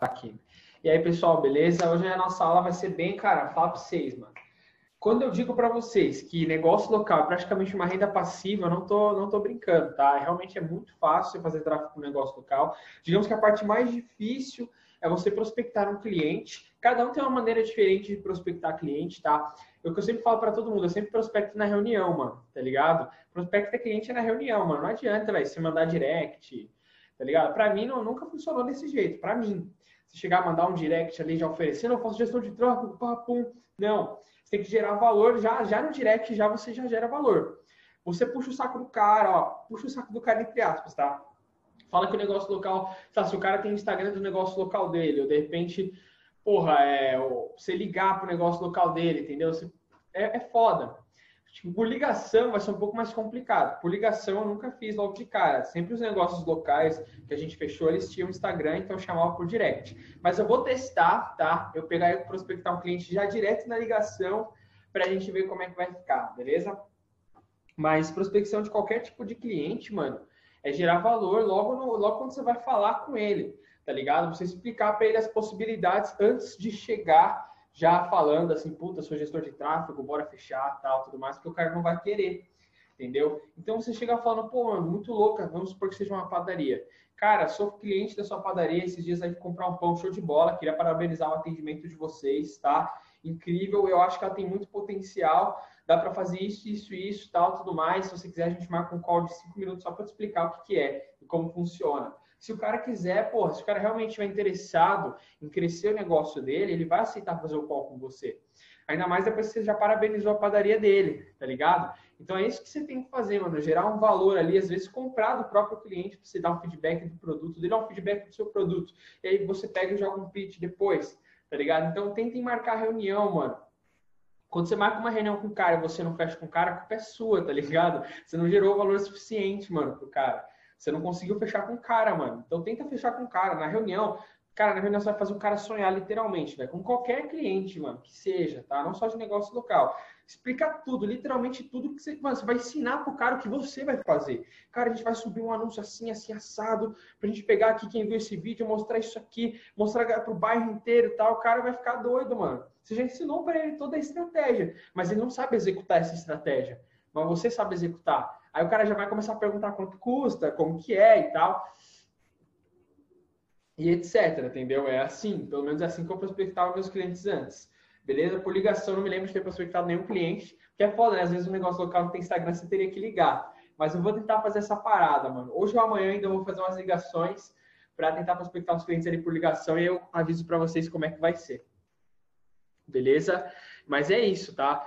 aqui. E aí, pessoal, beleza? Hoje a nossa aula vai ser bem, cara, fala pra vocês, mano. Quando eu digo para vocês que negócio local é praticamente uma renda passiva, eu não tô, não tô brincando, tá? Realmente é muito fácil fazer tráfego com negócio local. Digamos que a parte mais difícil é você prospectar um cliente. Cada um tem uma maneira diferente de prospectar cliente, tá? É o que eu sempre falo para todo mundo, eu sempre prospecto na reunião, mano, tá ligado? Prospecta cliente na reunião, mano. Não adianta, velho, você mandar direct, tá ligado? Para mim não, nunca funcionou desse jeito, para mim. Se chegar a mandar um direct ali já oferecendo, eu faço gestão de troca, papum. Não. Você tem que gerar valor, já, já no direct já você já gera valor. Você puxa o saco do cara, ó, puxa o saco do cara entre aspas, tá? Fala que o negócio local, tá, se o cara tem Instagram do negócio local dele, ou de repente, porra, é, você ligar pro negócio local dele, entendeu? Você, é, é foda. Tipo, por ligação vai ser um pouco mais complicado. Por ligação eu nunca fiz logo de cara. Sempre os negócios locais que a gente fechou, eles tinham Instagram, então eu chamava por direct. Mas eu vou testar, tá? Eu pegar e prospectar um cliente já direto na ligação para a gente ver como é que vai ficar, beleza? Mas prospecção de qualquer tipo de cliente, mano, é gerar valor logo, no, logo quando você vai falar com ele, tá ligado? Você explicar para ele as possibilidades antes de chegar já falando assim, puta, sou gestor de tráfego, bora fechar, tal, tudo mais, porque o cara não vai querer, entendeu? Então você chega falando, pô, mano, muito louca, vamos supor que seja uma padaria. Cara, sou cliente da sua padaria, esses dias aí comprar um pão, show de bola, queria parabenizar o atendimento de vocês, tá? Incrível, eu acho que ela tem muito potencial, dá para fazer isso, isso, isso, tal, tudo mais. Se você quiser, a gente marca um call de cinco minutos só para te explicar o que, que é e como funciona. Se o cara quiser, porra, se o cara realmente estiver interessado em crescer o negócio dele, ele vai aceitar fazer o call com você. Ainda mais depois que você já parabenizou a padaria dele, tá ligado? Então é isso que você tem que fazer, mano. Gerar um valor ali, às vezes comprar do próprio cliente para você dar um feedback do produto, dele um feedback do seu produto. E aí você pega e joga um pitch depois, tá ligado? Então tentem marcar reunião, mano. Quando você marca uma reunião com o cara e você não fecha com o cara, a culpa é sua, tá ligado? Você não gerou valor suficiente, mano, pro cara. Você não conseguiu fechar com o cara, mano. Então tenta fechar com o cara. Na reunião, cara, na reunião você vai fazer o cara sonhar literalmente, velho. Com qualquer cliente, mano, que seja, tá? Não só de negócio local. Explica tudo, literalmente tudo que você, mano, você vai ensinar pro cara o que você vai fazer. Cara, a gente vai subir um anúncio assim, assim, assado, pra gente pegar aqui quem viu esse vídeo, mostrar isso aqui, mostrar pro bairro inteiro e tal. O cara vai ficar doido, mano. Você já ensinou para ele toda a estratégia, mas ele não sabe executar essa estratégia. Mas você sabe executar. Aí o cara já vai começar a perguntar quanto custa, como que é e tal. E etc, entendeu? É assim, pelo menos é assim que eu prospectava meus clientes antes. Beleza? Por ligação, não me lembro de ter prospectado nenhum cliente, porque é foda, né? Às vezes um negócio local não tem Instagram, você teria que ligar. Mas eu vou tentar fazer essa parada, mano. Hoje ou amanhã ainda vou fazer umas ligações para tentar prospectar os clientes ali por ligação e eu aviso para vocês como é que vai ser. Beleza? Mas é isso, tá?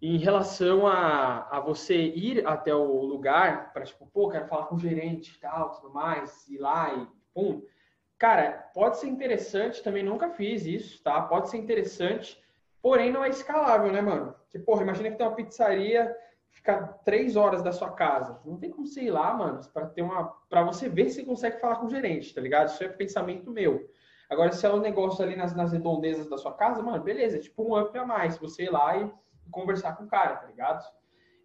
Em relação a, a você ir até o lugar para, tipo, pô, quero falar com o gerente e tal, tudo mais, ir lá e pum. Cara, pode ser interessante, também nunca fiz isso, tá? Pode ser interessante, porém não é escalável, né, mano? Porque, porra, imagina que tem uma pizzaria, fica três horas da sua casa. Não tem como você ir lá, mano, para ter uma. para você ver se consegue falar com o gerente, tá ligado? Isso é pensamento meu. Agora, se é um negócio ali nas, nas redondezas da sua casa, mano, beleza, é tipo um up a mais. Você ir lá e conversar com o cara, tá ligado?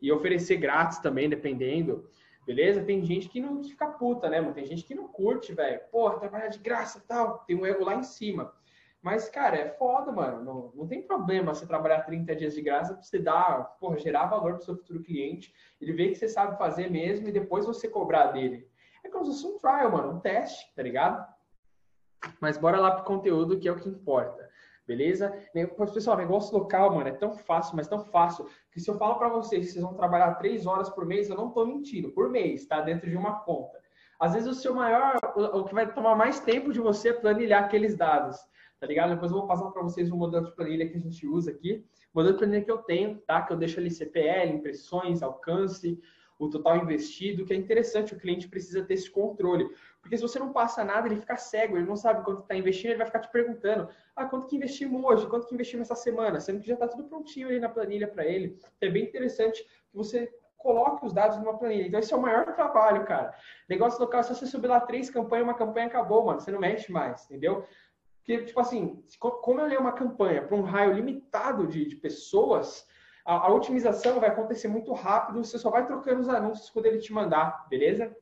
E oferecer grátis também, dependendo. Beleza? Tem gente que não fica puta, né, mano? Tem gente que não curte, velho. Porra, trabalhar de graça tal. Tem um ego lá em cima. Mas, cara, é foda, mano. Não, não tem problema você trabalhar 30 dias de graça pra você dar, porra, gerar valor pro seu futuro cliente. Ele vê que você sabe fazer mesmo e depois você cobrar dele. É como se fosse um trial, mano, um teste, tá ligado? Mas bora lá pro conteúdo que é o que importa. Beleza? Pessoal, negócio local, mano, é tão fácil, mas tão fácil, que se eu falo para vocês que vocês vão trabalhar três horas por mês, eu não tô mentindo, por mês, tá? Dentro de uma conta. Às vezes o seu maior, o que vai tomar mais tempo de você é planilhar aqueles dados, tá ligado? Depois eu vou passar para vocês um modelo de planilha que a gente usa aqui. O modelo de planilha que eu tenho, tá? Que eu deixo ali CPL, impressões, alcance, o total investido, que é interessante, o cliente precisa ter esse controle. Porque se você não passa nada, ele fica cego, ele não sabe quanto está investindo, ele vai ficar te perguntando: ah, quanto que investimos hoje, quanto que investimos essa semana, sendo que já está tudo prontinho ali na planilha para ele. Então, é bem interessante que você coloque os dados numa planilha. Então, esse é o maior trabalho, cara. Negócio local, se você subir lá três campanhas, uma campanha acabou, mano. Você não mexe mais, entendeu? Porque, tipo assim, como eu leio uma campanha para um raio limitado de, de pessoas, a, a, otimização vai acontecer muito rápido, você só vai trocando os anúncios quando ele te mandar, beleza?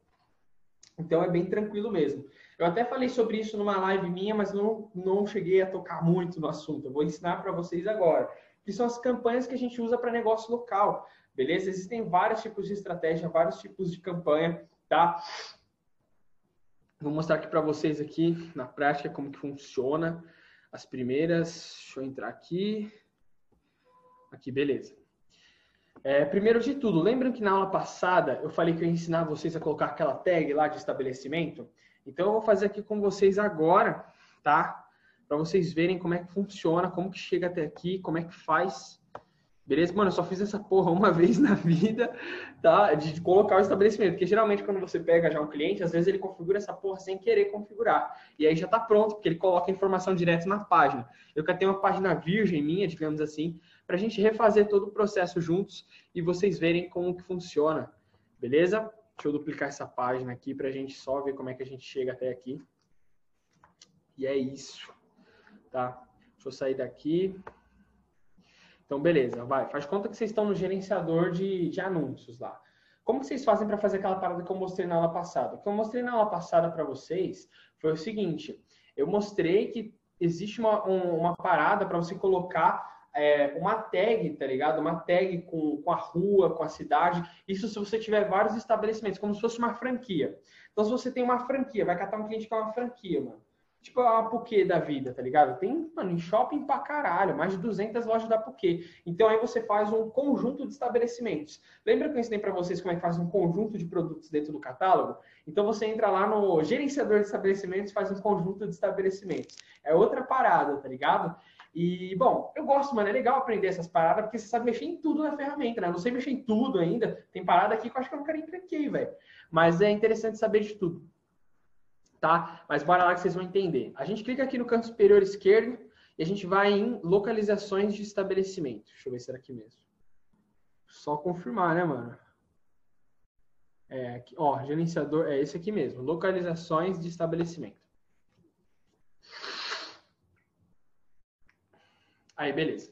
Então é bem tranquilo mesmo. Eu até falei sobre isso numa live minha, mas não, não cheguei a tocar muito no assunto. Eu vou ensinar para vocês agora. Que são as campanhas que a gente usa para negócio local, beleza? Existem vários tipos de estratégia, vários tipos de campanha, tá? Vou mostrar aqui para vocês aqui na prática como que funciona. As primeiras, deixa eu entrar aqui. Aqui, beleza. É, primeiro de tudo, lembram que na aula passada eu falei que eu ia ensinar vocês a colocar aquela tag lá de estabelecimento? Então eu vou fazer aqui com vocês agora, tá? Para vocês verem como é que funciona, como que chega até aqui, como é que faz. Beleza? Mano, eu só fiz essa porra uma vez na vida, tá? De colocar o estabelecimento. Porque geralmente quando você pega já um cliente, às vezes ele configura essa porra sem querer configurar. E aí já tá pronto, porque ele coloca a informação direto na página. Eu quero ter uma página virgem minha, digamos assim, para a gente refazer todo o processo juntos e vocês verem como que funciona. Beleza? Deixa eu duplicar essa página aqui para a gente só ver como é que a gente chega até aqui. E é isso. Tá? Deixa eu sair daqui. Então, beleza. Vai. Faz conta que vocês estão no gerenciador de, de anúncios lá. Como que vocês fazem para fazer aquela parada que eu mostrei na aula passada? O que eu mostrei na aula passada para vocês foi o seguinte. Eu mostrei que existe uma, um, uma parada para você colocar é, uma tag, tá ligado? Uma tag com, com a rua, com a cidade. Isso se você tiver vários estabelecimentos, como se fosse uma franquia. Então, se você tem uma franquia, vai catar um cliente que é uma franquia, mano. Tipo a Puquê da vida, tá ligado? Tem, mano, em shopping pra caralho, mais de 200 lojas da Puquê. Então aí você faz um conjunto de estabelecimentos. Lembra que eu ensinei para vocês como é que faz um conjunto de produtos dentro do catálogo? Então você entra lá no gerenciador de estabelecimentos faz um conjunto de estabelecimentos. É outra parada, tá ligado? E, bom, eu gosto, mano, é legal aprender essas paradas, porque você sabe mexer em tudo na ferramenta, né? Eu não sei mexer em tudo ainda. Tem parada aqui que eu acho que eu não quero encrenquei, velho. Mas é interessante saber de tudo. Tá? Mas bora lá que vocês vão entender. A gente clica aqui no canto superior esquerdo e a gente vai em localizações de estabelecimento. Deixa eu ver se era aqui mesmo. Só confirmar, né, mano? É, aqui, ó, gerenciador, é esse aqui mesmo, localizações de estabelecimento. Aí, beleza.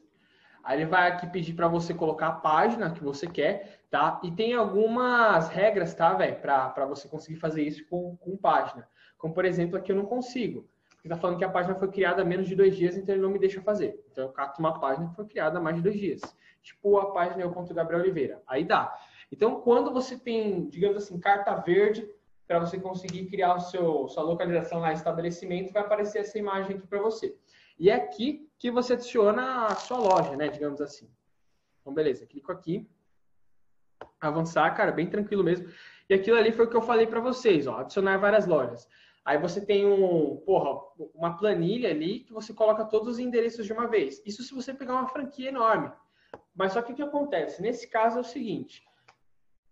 Aí ele vai aqui pedir para você colocar a página que você quer, tá? E tem algumas regras, tá, velho, para você conseguir fazer isso com, com página. Como, por exemplo, aqui eu não consigo. Porque tá falando que a página foi criada há menos de dois dias, então ele não me deixa fazer. Então eu cato uma página que foi criada há mais de dois dias. Tipo a página eu ponto Gabriel Oliveira. Aí dá. Então, quando você tem, digamos assim, carta verde para você conseguir criar o seu sua localização lá, estabelecimento, vai aparecer essa imagem aqui para você. E aqui que você adiciona a sua loja, né? Digamos assim. Então, beleza. Clico aqui. Avançar, cara, bem tranquilo mesmo. E aquilo ali foi o que eu falei para vocês, ó. Adicionar várias lojas. Aí você tem um, porra, uma planilha ali que você coloca todos os endereços de uma vez. Isso se você pegar uma franquia enorme. Mas só que o que acontece? Nesse caso é o seguinte: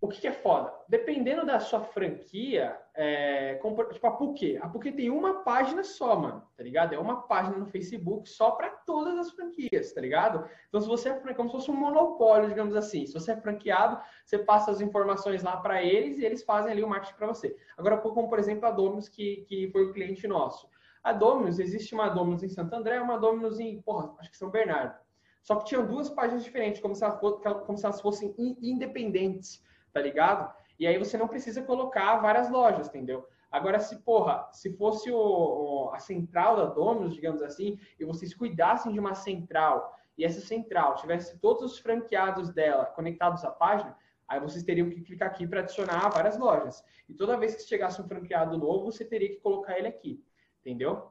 o que, que, é foda? Dependendo da sua franquia, é, tipo a Puquê. A Puquê tem uma página só, mano, tá ligado? É uma página no Facebook só para todas as franquias, tá ligado? Então, se você é como se fosse um monopólio, digamos assim. Se você é franqueado, você passa as informações lá para eles e eles fazem ali o marketing para você. Agora, como por exemplo a Dominus, que, que foi o cliente nosso. A Dominus, existe uma Dominus em Santo André, uma Dominus em, porra, acho que São Bernardo. Só que tinham duas páginas diferentes, como se elas fossem independentes tá ligado? E aí você não precisa colocar várias lojas, entendeu? Agora, se, porra, se fosse o, o, a central da Domino's, digamos assim, e vocês cuidassem de uma central, e essa central tivesse todos os franqueados dela conectados à página, aí vocês teriam que clicar aqui para adicionar várias lojas. E toda vez que chegasse um franqueado novo, você teria que colocar ele aqui, entendeu?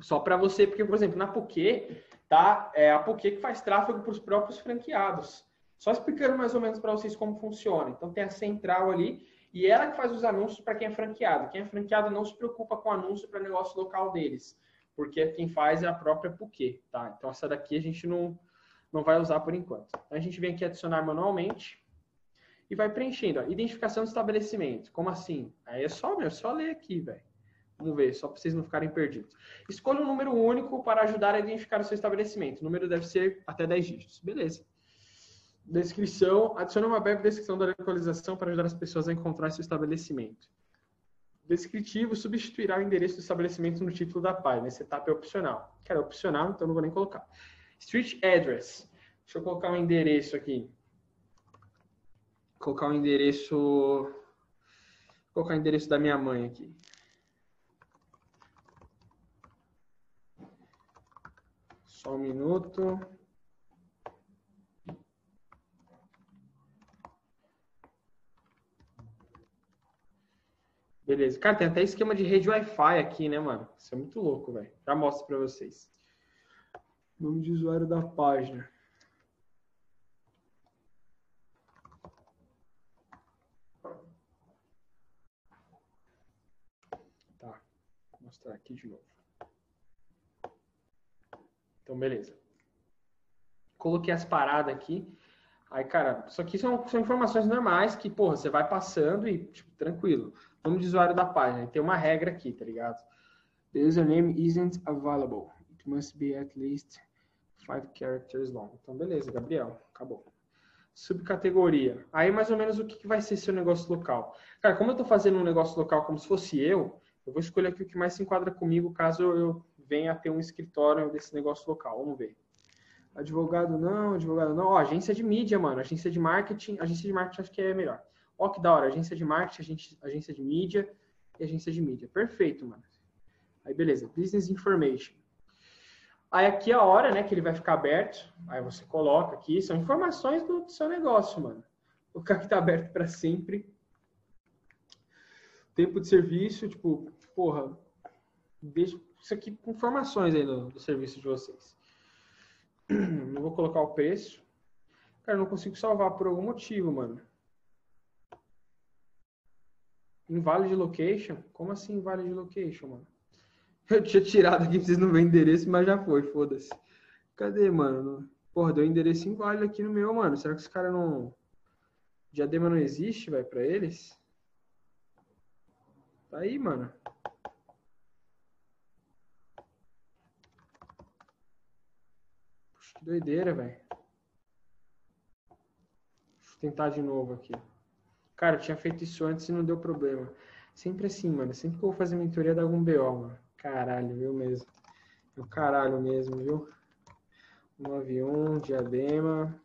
Só para você, porque, por exemplo, na Poké, tá? É a Poké que faz tráfego para os próprios franqueados. Só explicando mais ou menos para vocês como funciona. Então tem a central ali e ela que faz os anúncios para quem é franqueado. Quem é franqueado não se preocupa com anúncio para negócio local deles, porque quem faz é a própria Puquê, tá? Então essa daqui a gente não, não vai usar por enquanto. Então, a gente vem aqui adicionar manualmente e vai preenchendo. Ó, identificação do estabelecimento. Como assim? Aí é só, meu, é só ler aqui, velho. Vamos ver, só para vocês não ficarem perdidos. Escolha um número único para ajudar a identificar o seu estabelecimento. O número deve ser até 10 dígitos. Beleza Descrição: adicione uma breve descrição da localização para ajudar as pessoas a encontrar seu estabelecimento. Descritivo substituirá o endereço do estabelecimento no título da página. Essa etapa é opcional. Cara, é opcional, então não vou nem colocar. Street address. Deixa eu colocar um endereço aqui. Colocar o um endereço. Vou colocar o um endereço da minha mãe aqui. Só um minuto. Beleza. Cara, tem até esquema de rede Wi-Fi aqui, né, mano? Isso é muito louco, velho. Já mostro pra vocês. Nome de usuário da página. Tá. Vou mostrar aqui de novo. Então, beleza. Coloquei as paradas aqui. Aí, cara, isso aqui são, são informações normais que, porra, você vai passando e, tipo, tranquilo. Nome de usuário da página. Tem uma regra aqui, tá ligado? The username isn't available. It must be at least five characters long. Então, beleza, Gabriel. Acabou. Subcategoria. Aí, mais ou menos, o que, vai ser seu negócio local? Cara, como eu tô fazendo um negócio local como se fosse eu, eu vou escolher aqui o que mais se enquadra comigo caso eu venha a ter um escritório desse negócio local. Vamos ver. Advogado não, advogado não. Ó, agência de mídia, mano. Agência de marketing. Agência de marketing acho que é melhor. Ó, que da hora. Agência de marketing, agência, de mídia e agência de mídia. Perfeito, mano. Aí, beleza. Business Information. Aí aqui é a hora, né, que ele vai ficar aberto. Aí você coloca aqui. São informações do seu negócio, mano. O cara que tá aberto para sempre. Tempo de serviço, tipo, porra, deixa isso aqui com informações aí do, do serviço de vocês. Não vou colocar o preço. Cara, não consigo salvar por algum motivo, mano. Invalid location? Como assim invalid location, mano? Eu tinha tirado aqui pra vocês não verem endereço, mas já foi, foda-se. Cadê, mano? Porra, deu endereço inválido aqui no meu, mano. Será que esse cara não. Diadema não existe, vai, pra eles? Tá aí, mano. Puxa, que doideira, velho. Deixa eu tentar de novo aqui. Cara, eu tinha feito isso antes e não deu problema. Sempre assim, mano. Sempre que eu vou fazer mentoria dá algum BO, mano. Caralho, viu mesmo? O caralho mesmo, viu? 91, diadema.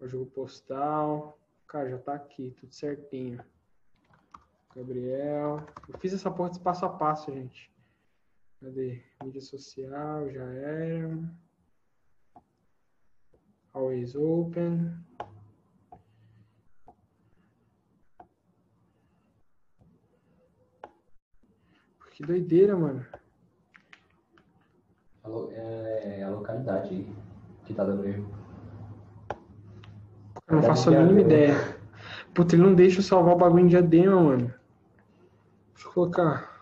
O jogo postal. Cara, já tá aqui, tudo certinho. Gabriel. Eu fiz essa porta de passo a passo, gente. Cadê? Mídia social, já era. Always open. Que doideira, mano. É a localidade aí que tá dando erro. Eu não faço a mínima ideia. Puta, ele não deixa eu salvar o bagulho em diadema, mano. Deixa eu colocar.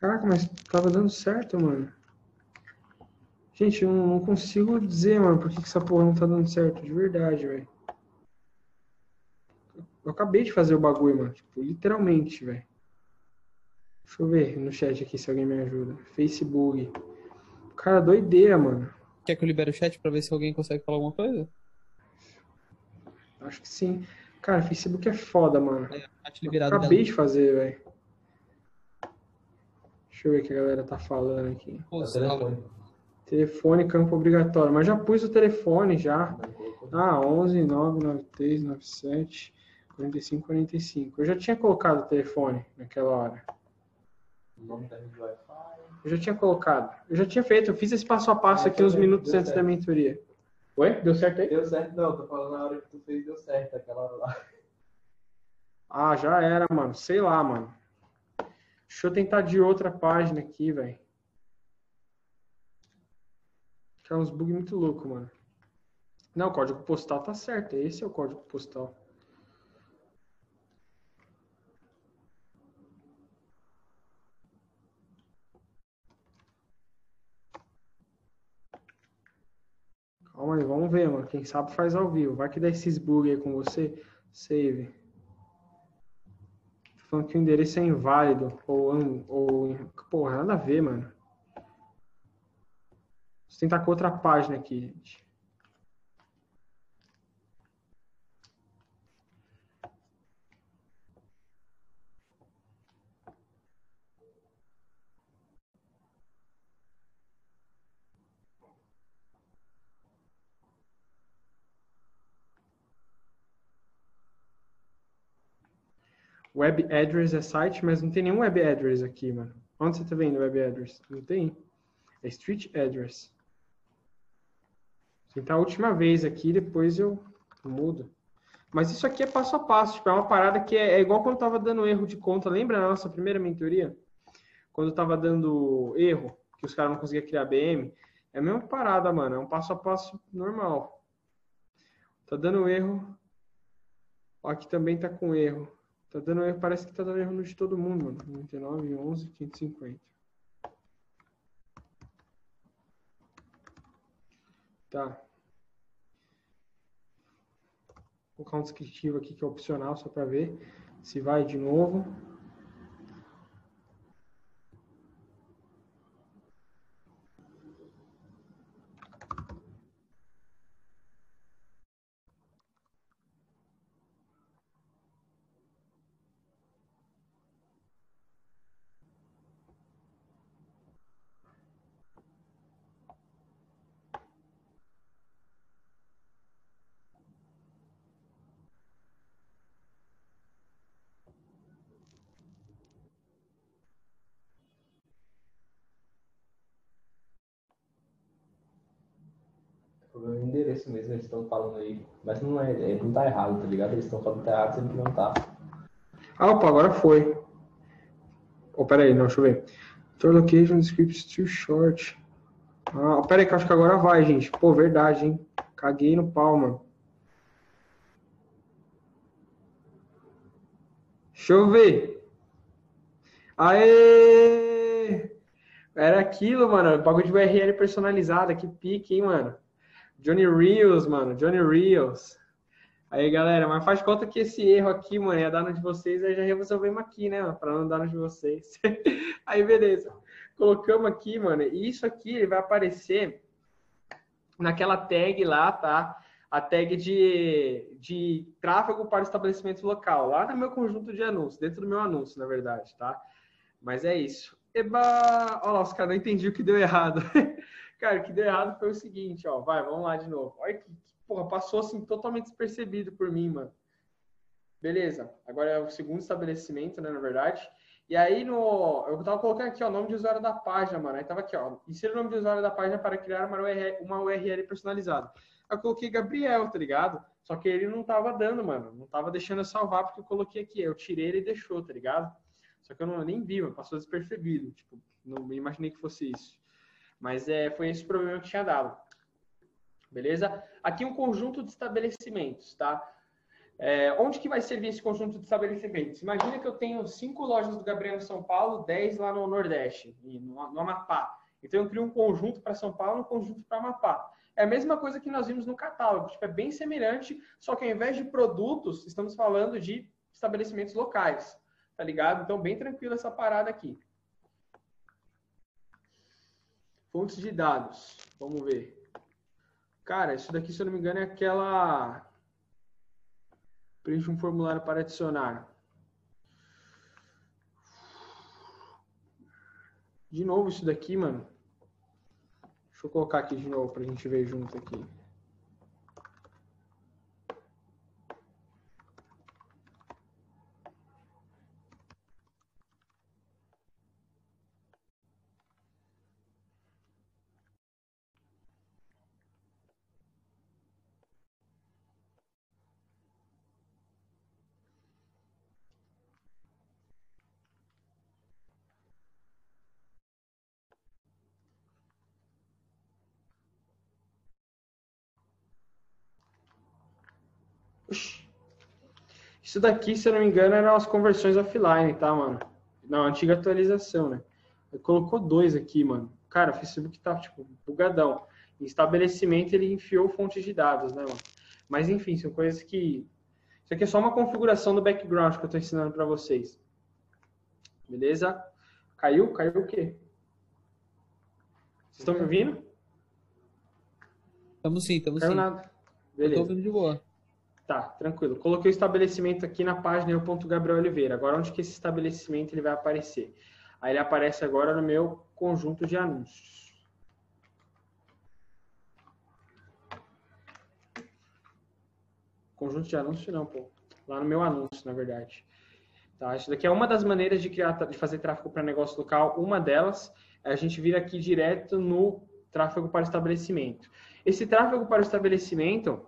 Caraca, mas tava dando certo, mano. Gente, eu não consigo dizer, mano, por que, que essa porra não tá dando certo. De verdade, velho. Eu acabei de fazer o bagulho, mano. Tipo, literalmente, velho. Deixa eu ver no chat aqui se alguém me ajuda. Facebook. Cara, doideira, mano. Quer que eu libere o chat pra ver se alguém consegue falar alguma coisa? Acho que sim. Cara, Facebook é foda, mano. É, acabei dela. de fazer, velho. Deixa eu ver o que a galera tá falando aqui. É o salve. telefone. Telefone, campo obrigatório. Mas já pus o telefone já. Ah, 11 993 97 45 45. Eu já tinha colocado o telefone naquela hora. Wi-Fi. Eu já tinha colocado. Eu já tinha feito. Eu fiz esse passo a passo Ah, aqui uns minutos antes certo. da mentoria. Oi? Deu certo aí? Deu certo, não, tô falando na hora que tu fez, deu certo, aquela hora lá. Ah, já era, mano. Sei lá, mano. Deixa eu tentar de outra página aqui, velho. Que é uns bugs muito loucos, mano. Não, o código postal tá certo. Esse é o código postal. Calma aí, vamos ver, mano. Quem sabe faz ao vivo. Vai que dá esses bugs aí com você. Save. Falando que o endereço é inválido. Ou, ou. Porra, nada a ver, mano. Vou tentar com outra página aqui, gente. Web address é site, mas não tem nenhum web address aqui, mano. Onde você tá vendo web address? Não tem. É street address. Vou tentar a última vez aqui, depois eu mudo. Mas isso aqui é passo a passo. Tipo, é uma parada que é, é igual quando eu tava dando erro de conta. Lembra na nossa primeira mentoria? Quando eu tava dando erro, que os caras não conseguiam criar BM. É a mesma parada, mano. É um passo a passo normal. Tá dando erro. Aqui também tá com erro. Tá dando erro, parece que tá dando erro no de todo mundo, mano. 99, 11, 550. Tá. Vou colocar um descritivo aqui que é opcional, só para ver se vai de novo. O problema é o endereço mesmo, eles estão falando aí. Mas não é, é, não tá errado, tá ligado? Eles estão falando que tá errado, que não tá. Ah, opa, agora foi. Oh, pera aí, não, deixa eu ver. Your location script is too short. Ah, pera aí, que acho que agora vai, gente. Pô, verdade, hein? Caguei no pau, mano. Deixa eu ver. Aê! Era aquilo, mano. Bagulho de URL personalizada. Que pique, hein, mano? Johnny Reels, mano. Johnny Reels. Aí, galera, mas faz conta que esse erro aqui, mano, ia dar no de vocês, aí já resolvemos aqui, né, para não dar no de vocês. aí, beleza. Colocamos aqui, mano, e isso aqui ele vai aparecer naquela tag lá, tá? A tag de, de tráfego para estabelecimento local, lá no meu conjunto de anúncios, dentro do meu anúncio, na verdade, tá? Mas é isso. Eba! Olha lá, os caras não entendiam o que deu errado. cara, o que deu errado foi o seguinte, ó. Vai, vamos lá de novo. Olha que porra, passou assim totalmente despercebido por mim, mano. Beleza, agora é o segundo estabelecimento, né, na verdade. E aí no. Eu tava colocando aqui, ó, o nome de usuário da página, mano. Aí tava aqui, ó. Insira o nome de usuário da página para criar uma URL, uma URL personalizada. Eu coloquei Gabriel, tá ligado? Só que ele não tava dando, mano. Não tava deixando eu salvar porque eu coloquei aqui. Eu tirei ele e deixou, tá ligado? Só que eu não, nem vi, mano. Passou despercebido. Tipo, não imaginei que fosse isso. Mas é, foi esse problema que tinha dado. Beleza? Aqui um conjunto de estabelecimentos, tá? É, onde que vai servir esse conjunto de estabelecimentos? Imagina que eu tenho cinco lojas do Gabriel em São Paulo, dez lá no Nordeste, no, no Amapá. Então eu crio um conjunto para São Paulo, um conjunto para Amapá. É a mesma coisa que nós vimos no catálogo, tipo, é bem semelhante, só que ao invés de produtos, estamos falando de estabelecimentos locais, tá ligado? Então bem tranquilo essa parada aqui. Fontes de dados, vamos ver. Cara, isso daqui, se eu não me engano, é aquela. Preenche um formulário para adicionar. De novo isso daqui, mano. Deixa eu colocar aqui de novo para a gente ver junto aqui. Isso daqui, se eu não me engano, eram as conversões offline, tá, mano? Na antiga atualização, né? Ele colocou dois aqui, mano. Cara, o Facebook tá, tipo, bugadão. Em estabelecimento, ele enfiou fontes de dados, né, mano? Mas, enfim, são coisas que... Isso aqui é só uma configuração do background que eu tô ensinando para vocês. Beleza? Caiu? Caiu o quê? Vocês estão me ouvindo? Estamos sim, estamos Caiu sim. nada. Eu Beleza. tô ouvindo de boa. Tá, tranquilo. Coloquei o estabelecimento aqui na página eu Gabriel Oliveira. Agora, onde que esse estabelecimento ele vai aparecer? Aí ele aparece agora no meu conjunto de anúncios. Conjunto de anúncios não, pô. Lá no meu anúncio, na verdade. Tá? Isso daqui é uma das maneiras de criar, de fazer tráfego para negócio local. Uma delas é a gente vir aqui direto no tráfego para estabelecimento. Esse tráfego para o estabelecimento,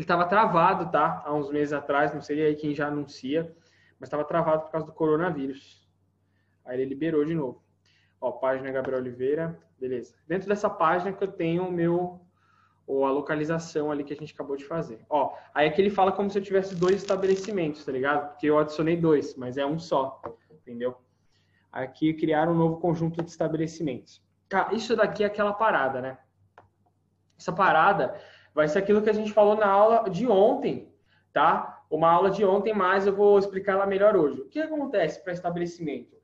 ele estava travado, tá? Há uns meses atrás, não sei aí quem já anuncia, mas estava travado por causa do coronavírus. Aí ele liberou de novo. Ó, página Gabriel Oliveira, beleza. Dentro dessa página que eu tenho o meu ou a localização ali que a gente acabou de fazer. Ó, aí aqui ele fala como se eu tivesse dois estabelecimentos, tá ligado? Porque eu adicionei dois, mas é um só, entendeu? Aqui criar um novo conjunto de estabelecimentos. Cara, isso daqui é aquela parada, né? Essa parada vai ser aquilo que a gente falou na aula de ontem, tá? Uma aula de ontem, mas eu vou explicar ela melhor hoje. O que acontece para estabelecimento?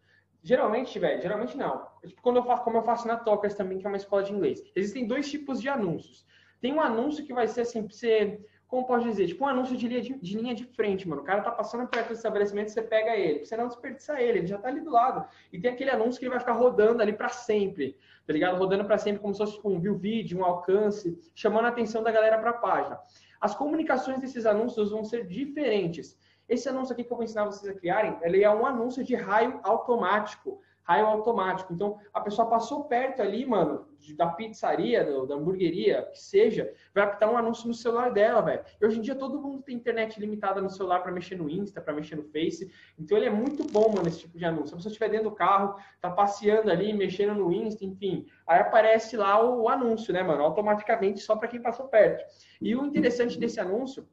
Geralmente, velho, geralmente não. Tipo, quando eu faço, como eu faço na Tocas também, que é uma escola de inglês. Existem dois tipos de anúncios. Tem um anúncio que vai ser assim, pra você, como pode dizer, tipo um anúncio de linha de, de, linha de frente, mano. O cara tá passando perto do estabelecimento, você pega ele, você não desperdiçar ele, ele já tá ali do lado. E tem aquele anúncio que ele vai ficar rodando ali para sempre, tá ligado? Rodando para sempre como se fosse tipo, um view vídeo, um alcance, chamando a atenção da galera para a página. As comunicações desses anúncios vão ser diferentes. Esse anúncio aqui que eu vou ensinar vocês a criarem, ele é um anúncio de raio automático raio automático. Então, a pessoa passou perto ali, mano, da pizzaria, da hamburgueria, que seja, vai apitar um anúncio no celular dela, velho. E hoje em dia todo mundo tem internet limitada no celular para mexer no Insta, para mexer no Face. Então, ele é muito bom, mano, esse tipo de anúncio. Se a pessoa estiver dentro do carro, tá passeando ali, mexendo no Insta, enfim, aí aparece lá o, o anúncio, né, mano, automaticamente só para quem passou perto. E o interessante desse anúncio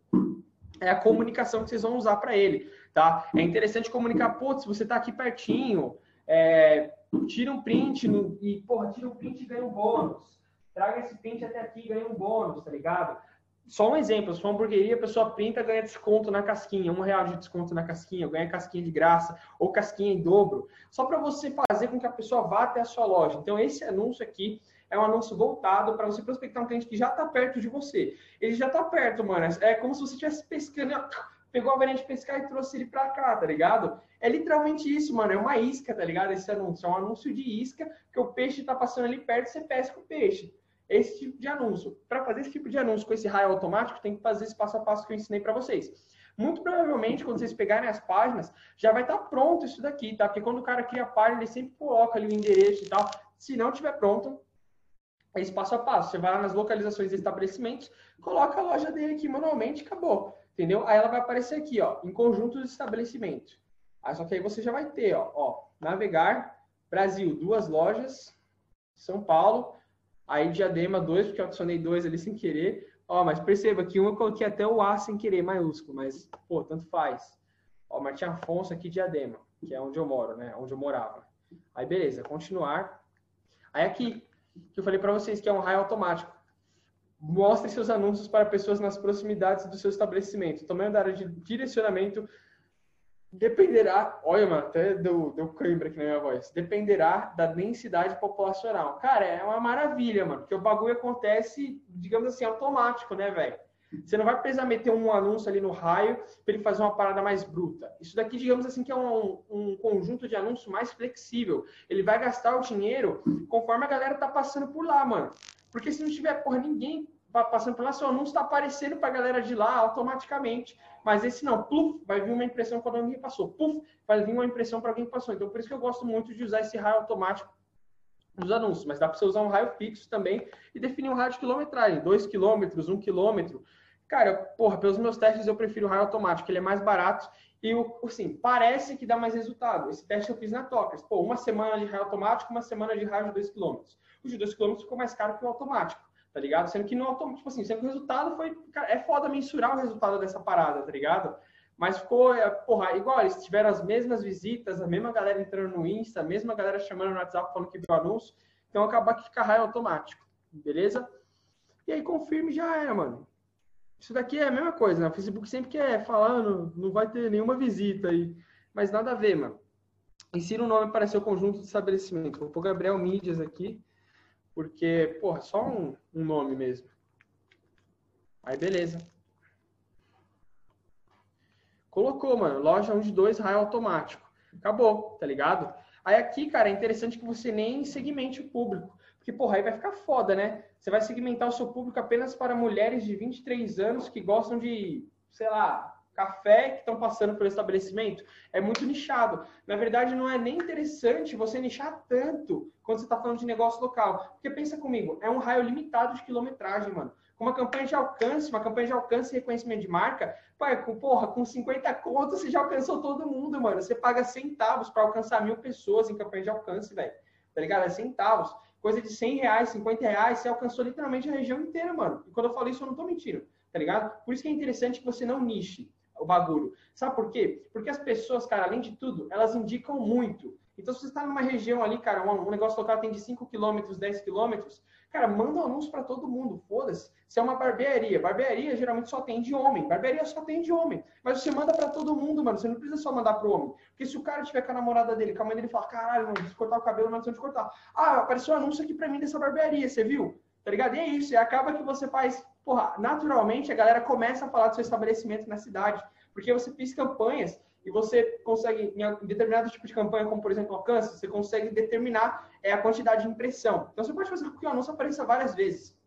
é a comunicação que vocês vão usar para ele, tá? É interessante comunicar, putz, você tá aqui pertinho, é, tira um print no, e, porra, tira um print e ganha um bônus. Traga esse print até aqui e ganha um bônus, tá ligado? Só um exemplo, se for uma hamburgueria, a pessoa printa ganha desconto na casquinha, um real de desconto na casquinha, ganha casquinha de graça, ou casquinha em dobro, só para você fazer com que a pessoa vá até a sua loja. Então, esse anúncio aqui é um anúncio voltado para você prospectar um cliente que já está perto de você. Ele já está perto, mano. É como se você estivesse pescando pegou a varinha de pescar e trouxe ele pra cá, tá ligado? É literalmente isso, mano. É uma isca, tá ligado? Esse anúncio. É um anúncio de isca que o peixe tá passando ali perto e você pesca o peixe. Esse tipo de anúncio. Para fazer esse tipo de anúncio com esse raio automático, tem que fazer esse passo a passo que eu ensinei para vocês. Muito provavelmente, quando vocês pegarem as páginas, já vai estar tá pronto isso daqui, tá? Porque quando o cara cria a página, ele sempre coloca ali o endereço e tal. Se não tiver pronto, é esse passo a passo. Você vai lá nas localizações de estabelecimentos, coloca a loja dele aqui manualmente, acabou. Entendeu? Aí ela vai aparecer aqui, ó, em conjunto de estabelecimento. Aí, só que aí você já vai ter, ó, ó, navegar, Brasil, duas lojas, São Paulo, aí Diadema, dois, porque eu adicionei dois ali sem querer. Ó, mas perceba que um eu coloquei até o A sem querer, maiúsculo, mas, pô, tanto faz. Ó, Martim Afonso aqui, Diadema, que é onde eu moro, né, onde eu morava. Aí, beleza, continuar. Aí aqui, que eu falei para vocês que é um raio automático. Mostre seus anúncios para pessoas nas proximidades do seu estabelecimento. Tamanho da área de direcionamento dependerá. Olha, mano, até deu, deu cãibra aqui na minha voz. Dependerá da densidade populacional. Cara, é uma maravilha, mano, porque o bagulho acontece, digamos assim, automático, né, velho? Você não vai precisar meter um anúncio ali no raio para ele fazer uma parada mais bruta. Isso daqui, digamos assim, que é um, um conjunto de anúncios mais flexível. Ele vai gastar o dinheiro conforme a galera tá passando por lá, mano. Porque se não tiver, porra, ninguém passando por lá, seu anúncio está aparecendo para a galera de lá automaticamente. Mas esse não, pluf, vai vir uma impressão quando alguém passou. Puf, vai vir uma impressão para alguém que passou. Então, por isso que eu gosto muito de usar esse raio automático nos anúncios. Mas dá para você usar um raio fixo também e definir um raio de quilometragem. 2 quilômetros, 1 um quilômetro. Cara, porra, pelos meus testes eu prefiro o raio automático. Ele é mais barato e, assim, parece que dá mais resultado. Esse teste eu fiz na Tocas. Pô, uma semana de raio automático, uma semana de raio de 2 quilômetros. O de 2 km ficou mais caro que o automático, tá ligado? Sendo que automático, tipo assim, sendo que o resultado foi. Cara, é foda mensurar o resultado dessa parada, tá ligado? Mas ficou, é, porra, igual, eles tiveram as mesmas visitas, a mesma galera entrando no Insta, a mesma galera chamando no WhatsApp falando que viu o anúncio. Então acaba que fica raio automático, beleza? E aí confirme já era, mano. Isso daqui é a mesma coisa, né? O Facebook sempre quer falando, não vai ter nenhuma visita aí. Mas nada a ver, mano. Ensina o nome para seu conjunto de estabelecimento. Vou pôr Gabriel Mídias aqui. Porque, porra, só um, um nome mesmo. Aí, beleza. Colocou, mano. Loja 1 de 2, raio automático. Acabou, tá ligado? Aí aqui, cara, é interessante que você nem segmente o público. Porque, porra, aí vai ficar foda, né? Você vai segmentar o seu público apenas para mulheres de 23 anos que gostam de, sei lá, café que estão passando pelo estabelecimento. É muito nichado. Na verdade, não é nem interessante você nichar tanto quando você está falando de negócio local. Porque pensa comigo, é um raio limitado de quilometragem, mano. Com uma campanha de alcance, uma campanha de alcance e reconhecimento de marca, pai, com, porra, com 50 contos você já alcançou todo mundo, mano. Você paga centavos para alcançar mil pessoas em campanha de alcance, velho. Tá ligado? É centavos. Coisa de 100 reais, 50 reais, você alcançou literalmente a região inteira, mano. E quando eu falo isso, eu não tô mentindo, tá ligado? Por isso que é interessante que você não niche o bagulho. Sabe por quê? Porque as pessoas, cara, além de tudo, elas indicam muito. Então, se você está numa região ali, cara, um, negócio local tem de 5 km, 10 km, cara, manda um anúncio para todo mundo, foda-se. Se é uma barbearia, barbearia geralmente só tem de homem, barbearia só tem de homem. Mas você manda para todo mundo, mano, você não precisa só mandar pro homem. Porque se o cara tiver com a namorada dele, com a mãe dele, fala, caralho, mano, preciso cortar o cabelo, não onde cortar. Ah, apareceu um anúncio aqui para mim dessa barbearia, você viu? Tá ligado? E é isso, e acaba que você faz, porra, naturalmente a galera começa a falar do seu estabelecimento na cidade. Porque você fez campanhas e você consegue, em determinado tipo de campanha, como por exemplo alcance, você consegue determinar é, a quantidade de impressão. Então você pode fazer com que o anúncio apareça várias vezes,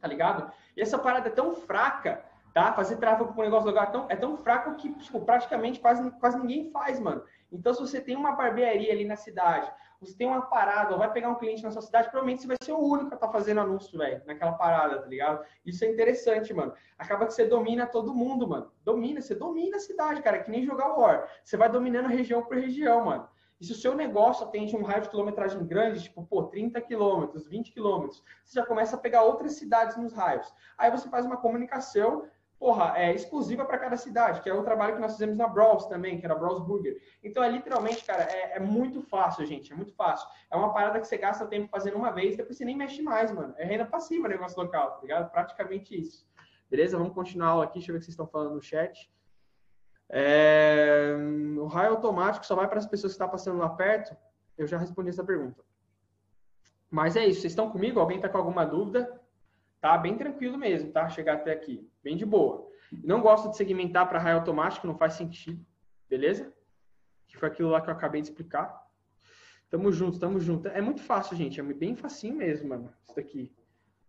tá ligado? E essa parada é tão fraca, tá? Fazer tráfego com um negócio legal é tão, é tão fraco que tipo, praticamente quase, quase ninguém faz, mano. Então se você tem uma barbearia ali na cidade, você tem uma parada, ou vai pegar um cliente na sua cidade, provavelmente você vai ser o único a estar tá fazendo anúncio, velho, naquela parada, tá ligado? Isso é interessante, mano. Acaba que você domina todo mundo, mano. Domina, você domina a cidade, cara, que nem jogar War. Você vai dominando região por região, mano. E se o seu negócio atende um raio de quilometragem grande, tipo, pô, 30 quilômetros, 20 quilômetros, você já começa a pegar outras cidades nos raios. Aí você faz uma comunicação porra, é exclusiva para cada cidade, que é o trabalho que nós fizemos na Brawls também, que era Brawls Burger. Então é literalmente, cara, é, é, muito fácil, gente, é muito fácil. É uma parada que você gasta tempo fazendo uma vez, depois você nem mexe mais, mano. É renda passiva o negócio local, tá ligado? Praticamente isso. Beleza? Vamos continuar aula aqui, deixa eu ver o que vocês estão falando no chat. É... O raio automático só vai para as pessoas que estão tá passando lá perto? Eu já respondi essa pergunta. Mas é isso, vocês estão comigo? Alguém está com alguma dúvida? Tá bem tranquilo mesmo, tá? Chegar até aqui. Bem de boa. Não gosto de segmentar para raio automático, não faz sentido. Beleza? Que foi aquilo lá que eu acabei de explicar. Tamo junto, tamo junto. É muito fácil, gente. É bem facinho mesmo, mano. Isso daqui.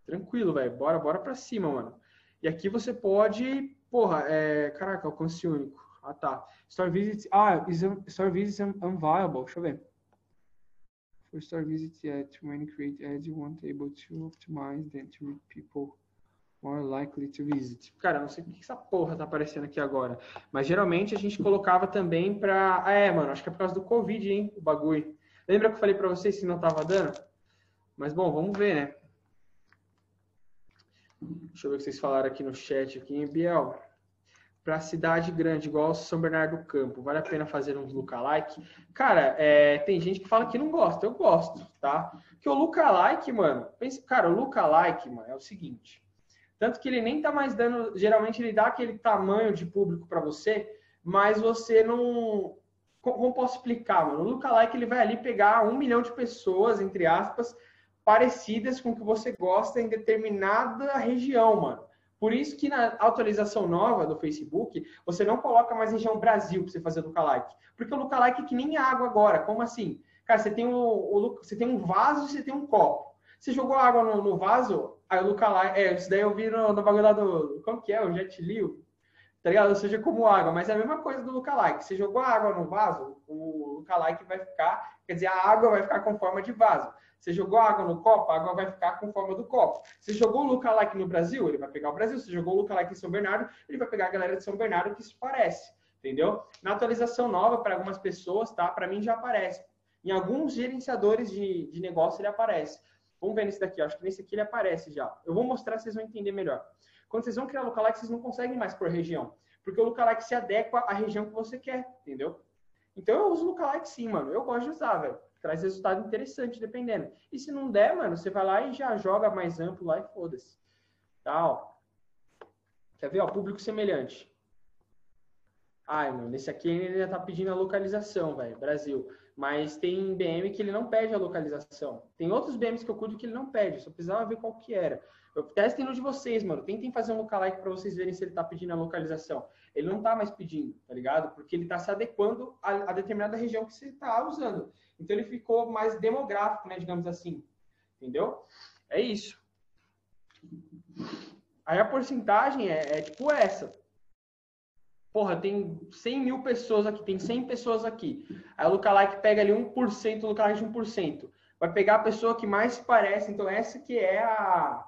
Tranquilo, velho. Bora, bora pra cima, mano. E aqui você pode. Porra, é. Caraca, alcance único. Ah, tá. Store visits. Ah, store visits unviable. Deixa eu ver. For store visits yet, when create ads, you want able to optimize them to reach people more likely to visit. Cara, não sei o que essa porra tá aparecendo aqui agora. Mas geralmente a gente colocava também pra. Ah, é, mano, acho que é por causa do Covid, hein? O bagulho. Lembra que eu falei pra vocês que não tava dando? Mas bom, vamos ver, né? Deixa eu ver o que vocês falaram aqui no chat aqui, Biel para cidade grande, igual São Bernardo do Campo, vale a pena fazer uns lookalike? Cara, é, tem gente que fala que não gosta, eu gosto, tá? Que o lookalike, mano, pense, cara, o lookalike, mano, é o seguinte, tanto que ele nem tá mais dando, geralmente ele dá aquele tamanho de público para você, mas você não, como posso explicar, mano? O lookalike ele vai ali pegar um milhão de pessoas, entre aspas, parecidas com o que você gosta em determinada região, mano. Por isso que na atualização nova do Facebook, você não coloca mais região Brasil para você fazer o lookalike. Porque o lookalike é que nem água agora. Como assim? Cara, você tem, o, o você tem um vaso e você tem um copo. Você jogou água no, no vaso, aí o lookalike... É, isso daí eu vi no, no bagulho lá do... Como que é? O Jet Li, tá ligado? Ou seja, como água. Mas é a mesma coisa do lookalike. Você jogou água no vaso, o lookalike vai ficar... Quer dizer, a água vai ficar com forma de vaso. Você jogou água no copo, a água vai ficar com forma do copo. Você jogou o lookalike no Brasil, ele vai pegar o Brasil. Você jogou o lookalike em São Bernardo, ele vai pegar a galera de São Bernardo que se parece. Entendeu? Na atualização nova, para algumas pessoas, tá? Para mim já aparece. Em alguns gerenciadores de, de negócio ele aparece. Vamos ver nesse daqui, acho que nesse aqui ele aparece já. Eu vou mostrar, vocês vão entender melhor. Quando vocês vão criar lookalike, vocês não conseguem mais por região. Porque o lookalike se adequa à região que você quer, entendeu? Então eu uso lookalike sim, mano. Eu gosto de usar, velho traz resultado interessante, dependendo. E se não der, mano, você vai lá e já joga mais amplo lá e foda-se. Tá, ó. Quer ver, ó, público semelhante. Ai, mano, esse aqui ainda tá pedindo a localização, velho, Brasil. Mas tem BM que ele não pede a localização. Tem outros BMs que eu cuido que ele não pede, só precisava ver qual que era. Eu, testem no de vocês, mano. Tentem fazer um lookalike para vocês verem se ele tá pedindo a localização. Ele não tá mais pedindo, tá ligado? Porque ele tá se adequando a, a determinada região que você tá usando. Então ele ficou mais demográfico, né, digamos assim. Entendeu? É isso. Aí a porcentagem é, é tipo essa. Porra, tem 100 mil pessoas aqui, tem 100 pessoas aqui. Aí o lookalike pega ali 1%, o lookalike de 1%. Vai pegar a pessoa que mais parece. Então, essa que é a...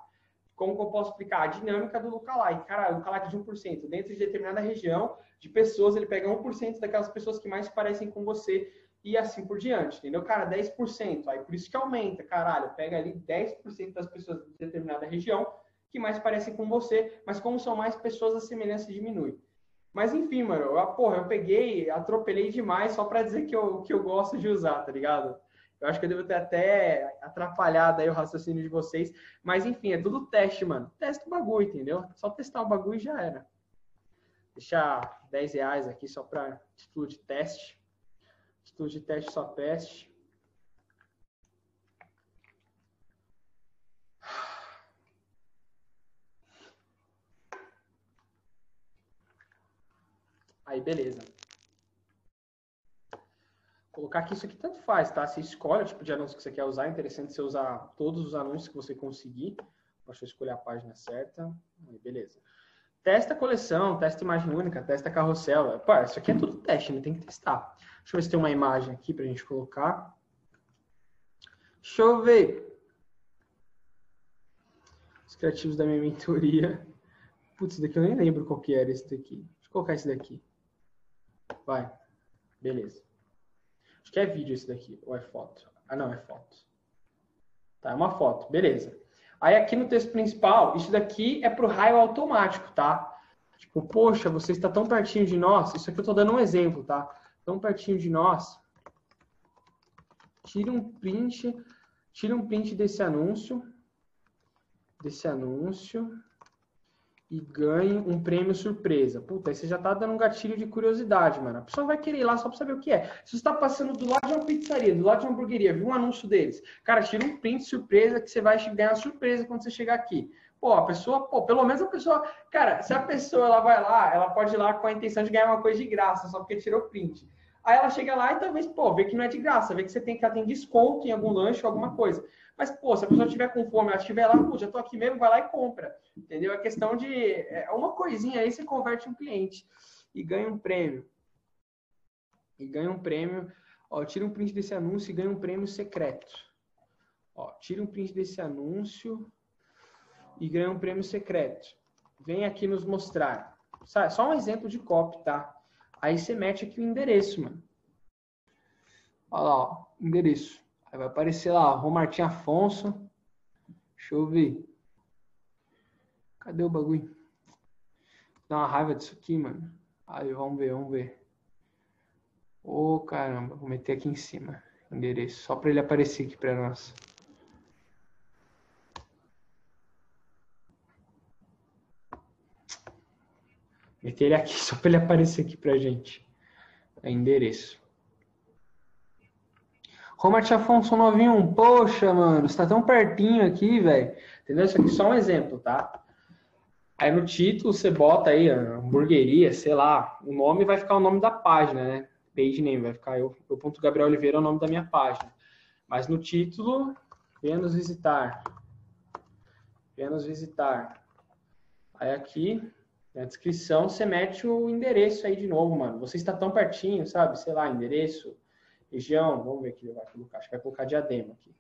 Como que eu posso explicar? A dinâmica do lookalike. Cara, lookalike de 1%. Dentro de determinada região de pessoas, ele pega 1% daquelas pessoas que mais parecem com você e assim por diante, entendeu? Cara, 10%. Aí por isso que aumenta, caralho. Pega ali 10% das pessoas de determinada região que mais parecem com você, mas como são mais pessoas, a semelhança diminui. Mas enfim, mano, eu, porra, eu peguei, atropelei demais só para dizer que eu, que eu gosto de usar, tá ligado? Eu acho que eu devo ter até atrapalhado aí o raciocínio de vocês. Mas enfim, é tudo teste, mano. Testa o bagulho, entendeu? Só testar o bagulho e já era. Deixar 10 reais aqui só para título de teste. Título de teste só teste. Aí, beleza. Colocar aqui isso aqui tanto faz, tá? Você escolhe o tipo de anúncio que você quer usar. É interessante você usar todos os anúncios que você conseguir. Deixa eu escolher a página certa. Aí, beleza. Testa coleção, testa imagem única, testa carrossel. Pô, isso aqui é tudo teste, né? Tem que testar. Deixa eu ver se tem uma imagem aqui pra gente colocar. Deixa eu ver. Os criativos da minha mentoria. Putz, daqui eu nem lembro qual que era esse daqui. Deixa eu colocar esse daqui. Vai. Beleza. Acho que é vídeo esse daqui, ou é foto? Ah, não, é foto. Tá, é uma foto. Beleza. Aí aqui no texto principal, isso daqui é para o raio automático, tá? Tipo, poxa, você está tão pertinho de nós. Isso aqui eu estou dando um exemplo, tá? Tão pertinho de nós. Tira um print, tira um print desse anúncio, desse anúncio e ganhe um prêmio surpresa. Puta, aí você já tá dando um gatilho de curiosidade, mano. A pessoa vai querer ir lá só pra saber o que é. Se você tá passando do lado de uma pizzaria, do lado de uma hamburgueria, viu um anúncio deles, cara, tira um print surpresa que você vai ganhar surpresa quando você chegar aqui. Pô, a pessoa, pô, pelo menos a pessoa, cara, se a pessoa ela vai lá, ela pode ir lá com a intenção de ganhar uma coisa de graça, só porque tirou print. Aí ela chega lá e talvez, pô, vê que não é de graça, vê que você tem que tem desconto em algum lanche ou alguma coisa. Mas, pô, se a pessoa estiver com fome, ela estiver lá, pô, já tô aqui mesmo, vai lá e compra. Entendeu? É questão de. É uma coisinha aí você converte um cliente e ganha um prêmio. E ganha um prêmio. Ó, tira um print desse anúncio e ganha um prêmio secreto. Ó, tira um print desse anúncio e ganha um prêmio secreto. Vem aqui nos mostrar. Só um exemplo de copy, tá? Aí você mete aqui o endereço, mano. Olha lá, ó, endereço. Aí vai aparecer lá, Romartim Afonso. Deixa eu ver. Cadê o bagulho? Dá uma raiva disso aqui, mano. Aí, vamos ver, vamos ver. Ô, oh, caramba, vou meter aqui em cima. Endereço, só para ele aparecer aqui para nós. Meter ele aqui só para ele aparecer aqui pra gente. É endereço. Romart Afonso 91, poxa, mano, você tá tão pertinho aqui, velho. Entendeu? Isso aqui é só um exemplo, tá? Aí no título você bota aí hamburgueria, sei lá, o nome vai ficar o nome da página, né? Page name, vai ficar eu, eu ponto Gabriel Oliveira é o nome da minha página. Mas no título, venha visitar. Venha visitar. Aí aqui, na descrição, você mete o endereço aí de novo, mano. Você está tão pertinho, sabe? Sei lá, endereço Região, vamos ver aqui, vai colocar, acho que vai colocar Diadema aqui.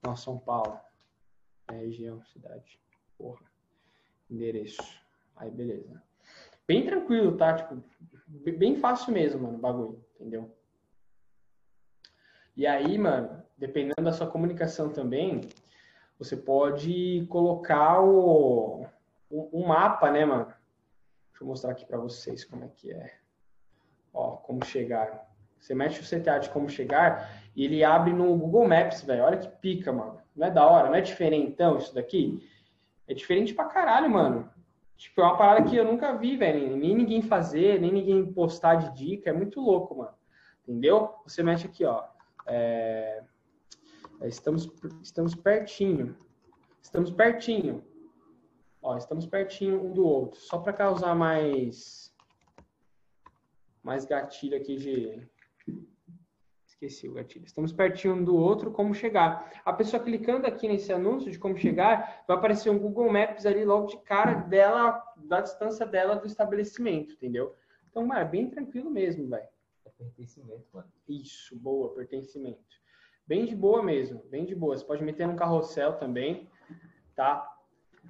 Nossa, São Paulo. É, região, cidade. Porra. Endereço. Aí, beleza. Bem tranquilo, tá? Tipo, bem fácil mesmo, mano, o bagulho, entendeu? E aí, mano, dependendo da sua comunicação também, você pode colocar o, mapa, né, mano? Deixa eu mostrar aqui para vocês como é que é. Ó, como chegar. Você mexe o CTA de como chegar e ele abre no Google Maps, velho. Olha que pica, mano. Não é da hora? Não é diferente, então, isso daqui? É diferente pra caralho, mano. Tipo, é uma parada que eu nunca vi, velho. Nem ninguém fazer, nem ninguém postar de dica. É muito louco, mano. Entendeu? Você mexe aqui, ó. É... é estamos, estamos pertinho. Estamos pertinho. Ó, estamos pertinho um do outro. Só para causar mais mais gatilho aqui de, Esqueci o gatilho. Estamos pertinho um do outro, como chegar. A pessoa clicando aqui nesse anúncio de como chegar, vai aparecer um Google Maps ali logo de cara dela, da distância dela do estabelecimento, entendeu? Então, mano, é bem tranquilo mesmo, velho. É pertencimento, mano. Isso, boa, pertencimento. Bem de boa mesmo, bem de boa. Você pode meter no carrossel também, tá?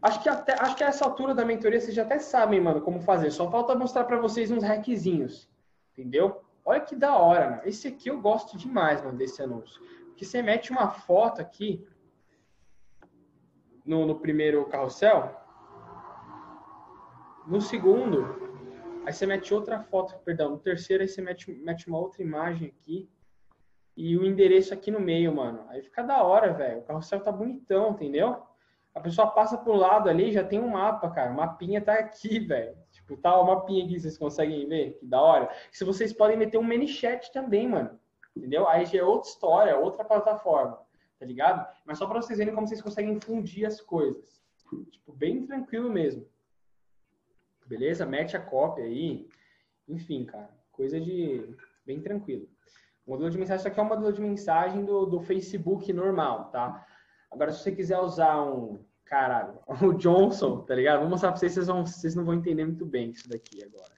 Acho que até acho que a essa altura da mentoria vocês já até sabem, mano, como fazer. Só falta mostrar para vocês uns hackzinhos, entendeu? Olha que da hora, mano. Esse aqui eu gosto demais, mano, desse anúncio. Porque você mete uma foto aqui no, no primeiro carrossel, no segundo, aí você mete outra foto, perdão, no terceiro aí você mete, mete uma outra imagem aqui e o endereço aqui no meio, mano. Aí fica da hora, velho. O carrossel tá bonitão, entendeu? A pessoa passa pro lado ali, já tem um mapa, cara. O mapinha tá aqui, velho. Tipo, tá o mapinha aqui, vocês conseguem ver? Que da hora. Se vocês podem meter um mini chat também, mano. Entendeu? Aí já é outra história, outra plataforma. Tá ligado? Mas só para vocês verem como vocês conseguem fundir as coisas. Tipo, bem tranquilo mesmo. Beleza? Mete a cópia aí. Enfim, cara. Coisa de bem tranquilo. O modelo de mensagem, isso aqui é um modelo de mensagem do, do Facebook normal, tá? Agora, se você quiser usar um, caralho, o Johnson, tá ligado? Vou mostrar pra vocês, vocês, vão, vocês não vão entender muito bem isso daqui agora.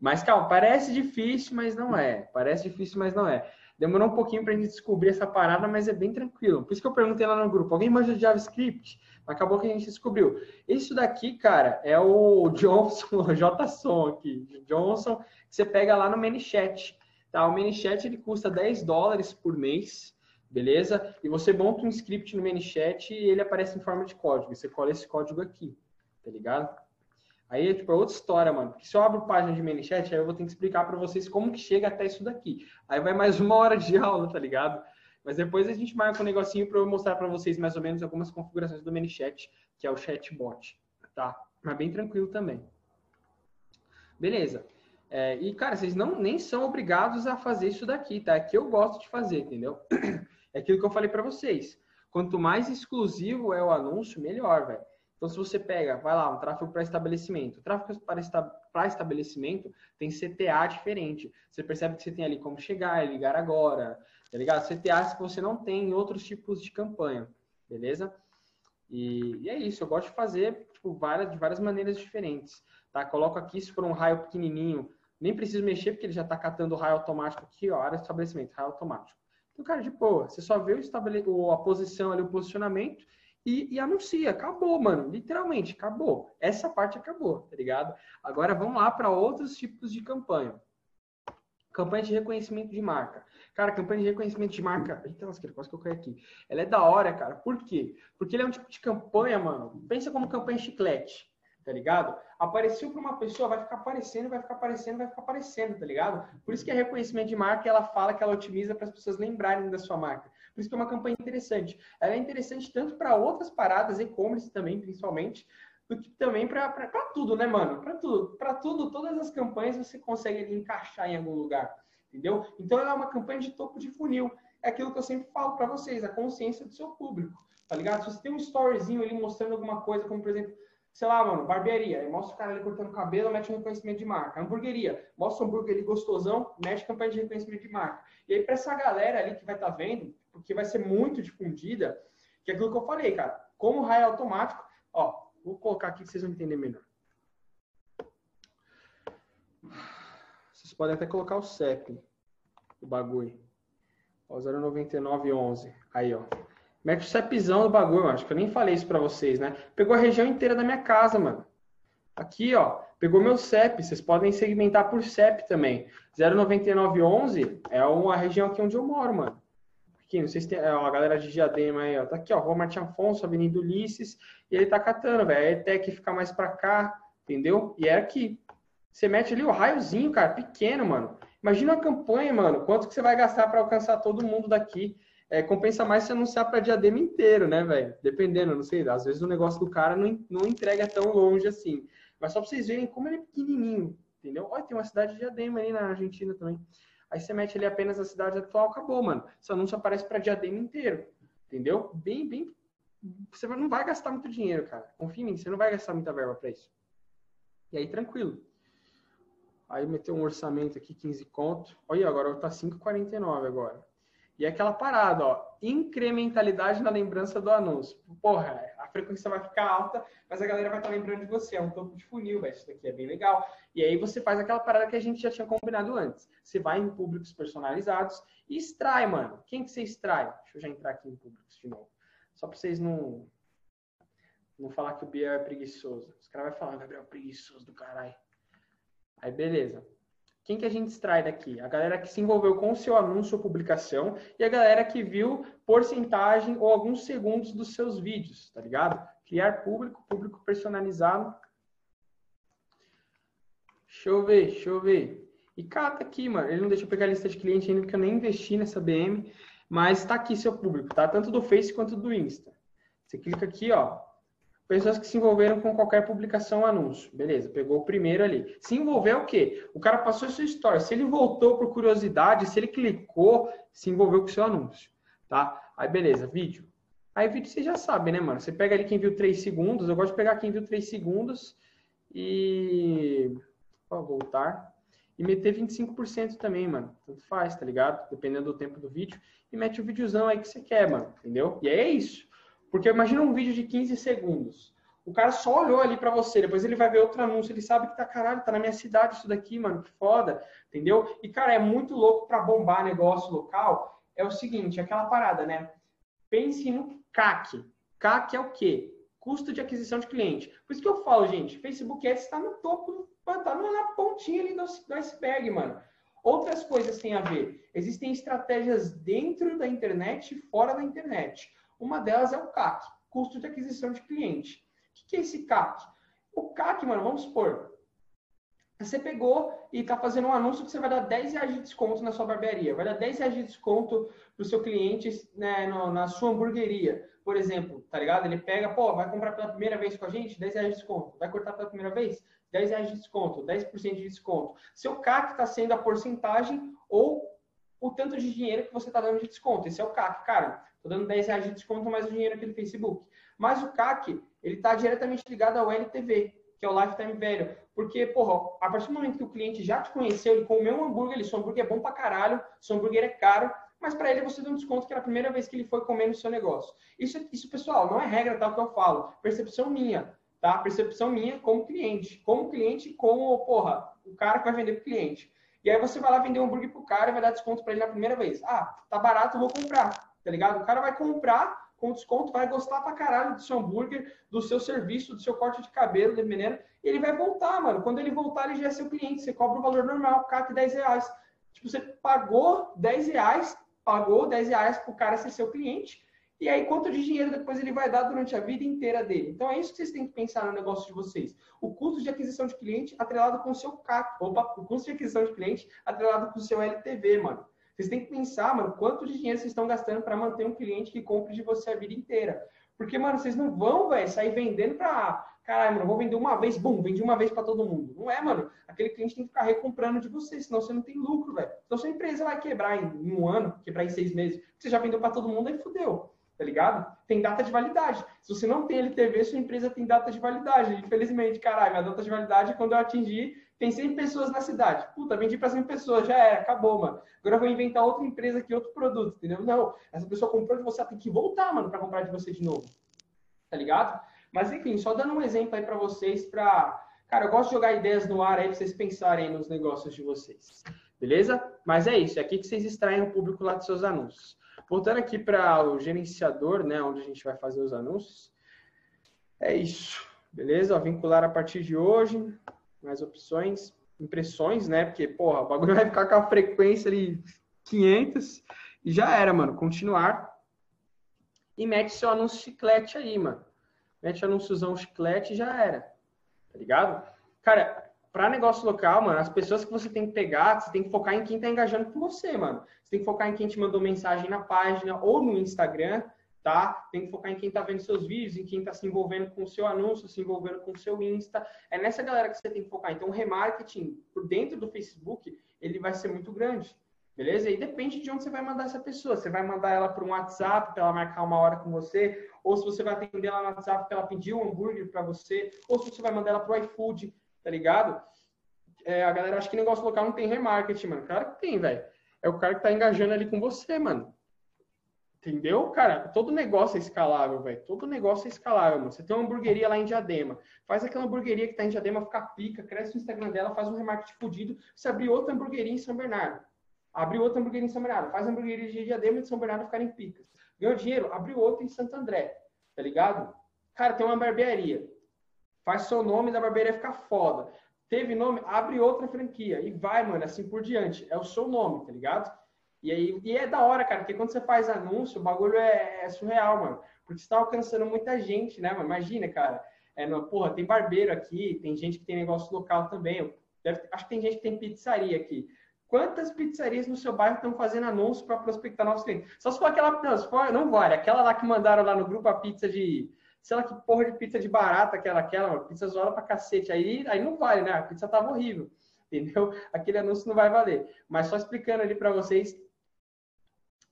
Mas calma, parece difícil, mas não é. Parece difícil, mas não é. Demorou um pouquinho pra gente descobrir essa parada, mas é bem tranquilo. Por isso que eu perguntei lá no grupo, alguém manja de JavaScript? Acabou que a gente descobriu. Isso daqui, cara, é o Johnson, o JSON aqui. Johnson, que você pega lá no ManyChat. Tá? O ManyChat ele custa 10 dólares por mês, beleza? E você monta um script no ManyChat e ele aparece em forma de código. Você cola esse código aqui, tá ligado? Aí é tipo é outra história, mano. Porque se eu abro página de ManyChat, aí eu vou ter que explicar para vocês como que chega até isso daqui. Aí vai mais uma hora de aula, tá ligado? Mas depois a gente marca um negocinho para eu mostrar para vocês mais ou menos algumas configurações do ManyChat, que é o chatbot, tá? Mas bem tranquilo também. Beleza. É, e, cara, vocês não nem são obrigados a fazer isso daqui, tá? É que eu gosto de fazer, entendeu? É aquilo que eu falei para vocês. Quanto mais exclusivo é o anúncio, melhor, velho. Então, se você pega, vai lá, um tráfego para estabelecimento. Tráfego para, esta, estabelecimento tem CTA diferente. Você percebe que você tem ali como chegar, ligar agora, tá ligado? CTA que você não tem em outros tipos de campanha, beleza? E, e, é isso, eu gosto de fazer tipo, várias, de várias maneiras diferentes. Tá? Coloco aqui, se for um raio pequenininho, nem preciso mexer, porque ele já está catando o raio automático aqui, ó, área de estabelecimento, raio automático. Então, cara, de boa, você só vê o estabele... a posição ali, o posicionamento, e, e, anuncia. Acabou, mano. Literalmente, acabou. Essa parte acabou, tá ligado? Agora vamos lá para outros tipos de campanha. Campanha de reconhecimento de marca. Cara, campanha de reconhecimento de marca. Eita, lasqueira, quase que eu caí aqui. Ela é da hora, cara. Por quê? Porque ele é um tipo de campanha, mano. Pensa como campanha chiclete, tá ligado? Apareceu para uma pessoa, vai ficar aparecendo, vai ficar aparecendo, vai ficar aparecendo, tá ligado? Por isso que é reconhecimento de marca, ela fala que ela otimiza para as pessoas lembrarem da sua marca. Por isso que é uma campanha interessante. Ela é interessante tanto para outras paradas, e-commerce também, principalmente, do que também para tudo, né, mano? Para tudo. Para tudo, todas as campanhas você consegue ali, encaixar em algum lugar, entendeu? Então ela é uma campanha de topo de funil. É aquilo que eu sempre falo para vocês, a consciência do seu público, tá ligado? Se você tem um storyzinho ali mostrando alguma coisa, como por exemplo, sei lá, mano, barbearia, mostra o cara ali cortando cabelo, mete um reconhecimento de marca. Hamburgueria, mostra um hambúrguer ali gostosão, mete campanha de reconhecimento de marca. E aí, para essa galera ali que vai estar tá vendo, porque vai ser muito difundida, que é aquilo que eu falei, cara. Como raio automático, ó, vou colocar aqui que vocês vão entender melhor. Vocês podem até colocar o CEP, o bagulho. Ó, 09911. Aí, ó. Mete o CEPzão do bagulho, mano. Acho que eu nem falei isso pra vocês, né? Pegou a região inteira da minha casa, mano. Aqui, ó. Pegou meu CEP. Vocês podem segmentar por CEP também. 09911 é uma região aqui onde eu moro, mano. Aqui, não sei se tem ó, a galera de Diadema aí, ó. Tá aqui, ó, Rua Martim Afonso, Avenida Ulisses, e ele tá catando, velho. Até que fica mais pra cá, entendeu? E é aqui. Você mete ali o raiozinho, cara, pequeno, mano. Imagina a campanha, mano. Quanto que você vai gastar para alcançar todo mundo daqui? É, compensa mais se anunciar para Diadema inteiro, né, velho? Dependendo, não sei. Às vezes o negócio do cara não, não entrega tão longe assim. Mas só para vocês verem como ele é pequenininho, entendeu? Olha, tem uma cidade de Diadema aí na Argentina também. Aí você mete ali apenas a cidade atual, acabou, mano. Esse anúncio aparece para Diadema inteiro. Entendeu? Bem, bem. Você não vai gastar muito dinheiro, cara. Confia em mim, você não vai gastar muita verba para isso. E aí, tranquilo. Aí meteu um orçamento aqui, 15 conto. Olha, agora tá 5,49 agora. E é aquela parada, ó. Incrementalidade na lembrança do anúncio. Porra, a frequência vai ficar alta, mas a galera vai estar lembrando de você. É um topo de funil, velho. Isso daqui é bem legal. E aí você faz aquela parada que a gente já tinha combinado antes. Você vai em públicos personalizados e extrai, mano. Quem que você extrai? Deixa eu já entrar aqui em públicos de novo. Só para vocês não, não falar que o Bia é preguiçoso. Os caras vão falar, Gabriel, preguiçoso do caralho. Aí, beleza. Quem que a gente extrai daqui? A galera que se envolveu com o seu anúncio ou publicação e a galera que viu porcentagem ou alguns segundos dos seus vídeos, tá ligado? Criar público, público personalizado. Deixa eu ver, deixa eu ver. E cata aqui, mano. Ele não deixa eu pegar a lista de cliente ainda porque eu nem investi nessa BM, mas tá aqui seu público, tá? Tanto do Face quanto do Insta. Você clica aqui, ó. Pessoas que se envolveram com qualquer publicação anúncio. Beleza, pegou o primeiro ali. Se envolveu o quê? O cara passou sua história. Se ele voltou por curiosidade, se ele clicou, se envolveu com o seu anúncio. Tá? Aí, beleza, vídeo. Aí, vídeo você já sabe, né, mano? Você pega ali quem viu 3 segundos. Eu gosto de pegar quem viu 3 segundos e. Ó, voltar. E meter 25% também, mano. Tanto faz, tá ligado? Dependendo do tempo do vídeo. E mete o videozão aí que você quer, mano. Entendeu? E aí é isso. Porque imagina um vídeo de 15 segundos. O cara só olhou ali para você, depois ele vai ver outro anúncio, ele sabe que tá caralho, tá na minha cidade isso daqui, mano, que foda, entendeu? E cara, é muito louco para bombar negócio local. É o seguinte, aquela parada, né? Pense no CAC. CAC é o quê? Custo de aquisição de cliente. Por isso que eu falo, gente, Facebook Ads está no topo, tá na pontinha ali do, do iceberg, mano. Outras coisas têm a ver. Existem estratégias dentro da internet e fora da internet. Uma delas é o CAC, custo de aquisição de cliente. O que é esse CAC? O CAC, mano, vamos supor, você pegou e está fazendo um anúncio que você vai dar 10 reais de desconto na sua barbearia, vai dar 10 reais de desconto para o seu cliente né, no, na sua hamburgueria, por exemplo, tá ligado? Ele pega, pô, vai comprar pela primeira vez com a gente, 10 reais de desconto. Vai cortar pela primeira vez, 10 reais de desconto, 10% de desconto. Seu CAC está sendo a porcentagem ou o tanto de dinheiro que você está dando de desconto. Esse é o CAC, cara. Estou dando 10 reais de desconto mais o dinheiro aqui no Facebook. Mas o CAC, ele está diretamente ligado ao LTV, que é o Lifetime Value. Porque, porra, a partir do momento que o cliente já te conheceu, ele comeu um hambúrguer, ele, seu hambúrguer é bom pra caralho, seu hambúrguer é caro, mas para ele você deu um desconto que era a primeira vez que ele foi comer no seu negócio. Isso, isso pessoal, não é regra tal que eu falo. Percepção minha, tá? Percepção minha como cliente. Como cliente, como, porra, o cara que vai vender pro cliente. E aí você vai lá vender um hambúrguer pro cara e vai dar desconto para ele na primeira vez. Ah, tá barato, vou comprar tá ligado? O cara vai comprar com desconto, vai gostar pra caralho do seu hambúrguer, do seu serviço, do seu corte de cabelo, dependendo, e ele vai voltar, mano. Quando ele voltar, ele já é seu cliente, você cobra o valor normal, CAC 10 reais. Tipo, você pagou 10 reais, pagou 10 reais pro cara ser seu cliente, e aí quanto de dinheiro depois ele vai dar durante a vida inteira dele. Então é isso que vocês têm que pensar no negócio de vocês. O custo de aquisição de cliente atrelado com o seu CAC, opa, o custo de aquisição de cliente atrelado com o seu LTV, mano. Vocês têm que pensar, mano, quanto de dinheiro vocês estão gastando para manter um cliente que compre de você a vida inteira. Porque, mano, vocês não vão, velho, sair vendendo para. Caralho, mano, vou vender uma vez, bum, vendi uma vez para todo mundo. Não é, mano. Aquele cliente tem que ficar recomprando de você, senão você não tem lucro, velho. Então, sua empresa vai quebrar em um ano, quebrar em seis meses, você já vendeu para todo mundo, aí fudeu tá ligado? Tem data de validade. Se você não tem LTV, sua empresa tem data de validade. Infelizmente, caralho, minha data de validade é quando eu atingir tem 100 pessoas na cidade. Puta, vendi para 100 pessoas, já era, acabou, mano. Agora eu vou inventar outra empresa aqui, outro produto, entendeu? Não, essa pessoa comprou de você, tem que voltar, mano, para comprar de você de novo. Tá ligado? Mas enfim, só dando um exemplo aí para vocês, para Cara, eu gosto de jogar ideias no ar aí para vocês pensarem nos negócios de vocês. Beleza? Mas é isso, é aqui que vocês extraem o público lá dos seus anúncios. Voltando aqui para o gerenciador, né, onde a gente vai fazer os anúncios. É isso. Beleza? Vincular a partir de hoje mais opções, impressões, né? Porque, porra, o bagulho vai ficar com a frequência ali 500 e já era, mano. Continuar. E mete seu anúncio chiclete aí, mano. Mete anúnciozão chiclete e já era. Tá ligado? Cara, para negócio local, mano, as pessoas que você tem que pegar, você tem que focar em quem tá engajando com você, mano. Você tem que focar em quem te mandou mensagem na página ou no Instagram tá? Tem que focar em quem está vendo seus vídeos, em quem está se envolvendo com o seu anúncio, se envolvendo com o seu Insta. É nessa galera que você tem que focar. Então, o remarketing por dentro do Facebook, ele vai ser muito grande. Beleza? E depende de onde você vai mandar essa pessoa. Você vai mandar ela para um WhatsApp para ela marcar uma hora com você, ou se você vai atender ela no WhatsApp para ela pedir um hambúrguer para você, ou se você vai mandar ela para o iFood, tá ligado? É, a galera acha que negócio local não tem remarketing, mano. Claro que tem, velho. É o cara que tá engajando ali com você, mano. Entendeu? Cara, todo negócio é escalável, velho. Todo negócio é escalável, mano. Você tem uma hamburgueria lá em Diadema. Faz aquela hamburgueria que tá em Diadema ficar pica, cresce no Instagram dela, faz um remarketing fudido. Você abrir outra hamburgueria em São Bernardo. Abre outra hamburgueria em São Bernardo. Faz hamburgueria de Diadema e de São Bernardo ficarem picas. Ganhou dinheiro, abre outra em Santo André. Tá ligado? Cara, tem uma barbearia. Faz seu nome da barbearia ficar foda. Teve nome, abre outra franquia. E vai, mano, assim por diante. É o seu nome, tá ligado? E, aí, e é da hora, cara, porque quando você faz anúncio, o bagulho é, é surreal, mano. Porque você tá alcançando muita gente, né, mano? Imagina, cara. É, no, porra, tem barbeiro aqui, tem gente que tem negócio local também. Deve, acho que tem gente que tem pizzaria aqui. Quantas pizzarias no seu bairro estão fazendo anúncio para prospectar novos clientes? Só se for aquela. Não, se for, não vale. Aquela lá que mandaram lá no grupo a pizza de. Sei lá que porra de pizza de barata, aquela, aquela, mano, pizza zoada pra cacete. Aí, aí não vale, né? A pizza tava horrível. Entendeu? Aquele anúncio não vai valer. Mas só explicando ali para vocês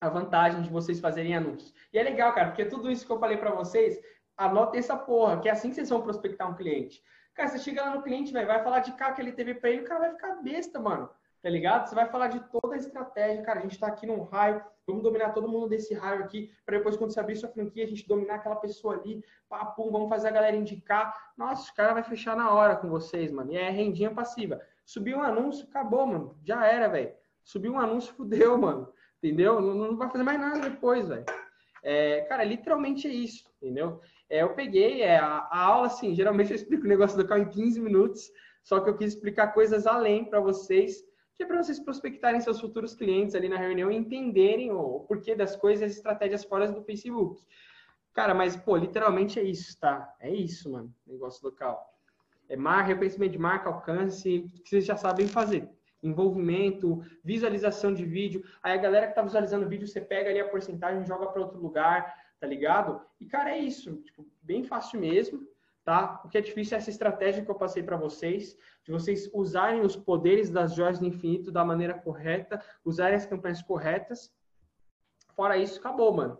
a vantagem de vocês fazerem anúncios. E é legal, cara, porque tudo isso que eu falei para vocês, anotem essa porra, que é assim que vocês vão prospectar um cliente. Cara, você chega lá no cliente, véio, vai falar de cá que ele teve para ele, o cara vai ficar besta, mano. Tá ligado? Você vai falar de toda a estratégia, cara. A gente tá aqui num raio, vamos dominar todo mundo desse raio aqui, para depois, quando você abrir sua franquia, a gente dominar aquela pessoa ali, pá, pum, vamos fazer a galera indicar. Nossa, o cara vai fechar na hora com vocês, mano. E é rendinha passiva. Subiu um anúncio, acabou, mano. Já era, velho. Subiu um anúncio, fudeu, mano. Entendeu? Não, não vai fazer mais nada depois, velho. É, cara, literalmente é isso, entendeu? É, eu peguei é, a, a, aula, assim, geralmente eu explico o negócio do carro em 15 minutos, só que eu quis explicar coisas além para vocês, que é para vocês prospectarem seus futuros clientes ali na reunião e entenderem o, porquê das coisas e as estratégias fora do Facebook. Cara, mas, pô, literalmente é isso, tá? É isso, mano, negócio local. É marca, reconhecimento de marca, alcance, que vocês já sabem fazer envolvimento, visualização de vídeo. Aí a galera que tá visualizando o vídeo, você pega ali a porcentagem, joga para outro lugar, tá ligado? E cara, é isso, tipo, bem fácil mesmo, tá? O que é difícil é essa estratégia que eu passei para vocês, de vocês usarem os poderes das joias do infinito da maneira correta, usarem as campanhas corretas. Fora isso, acabou, mano.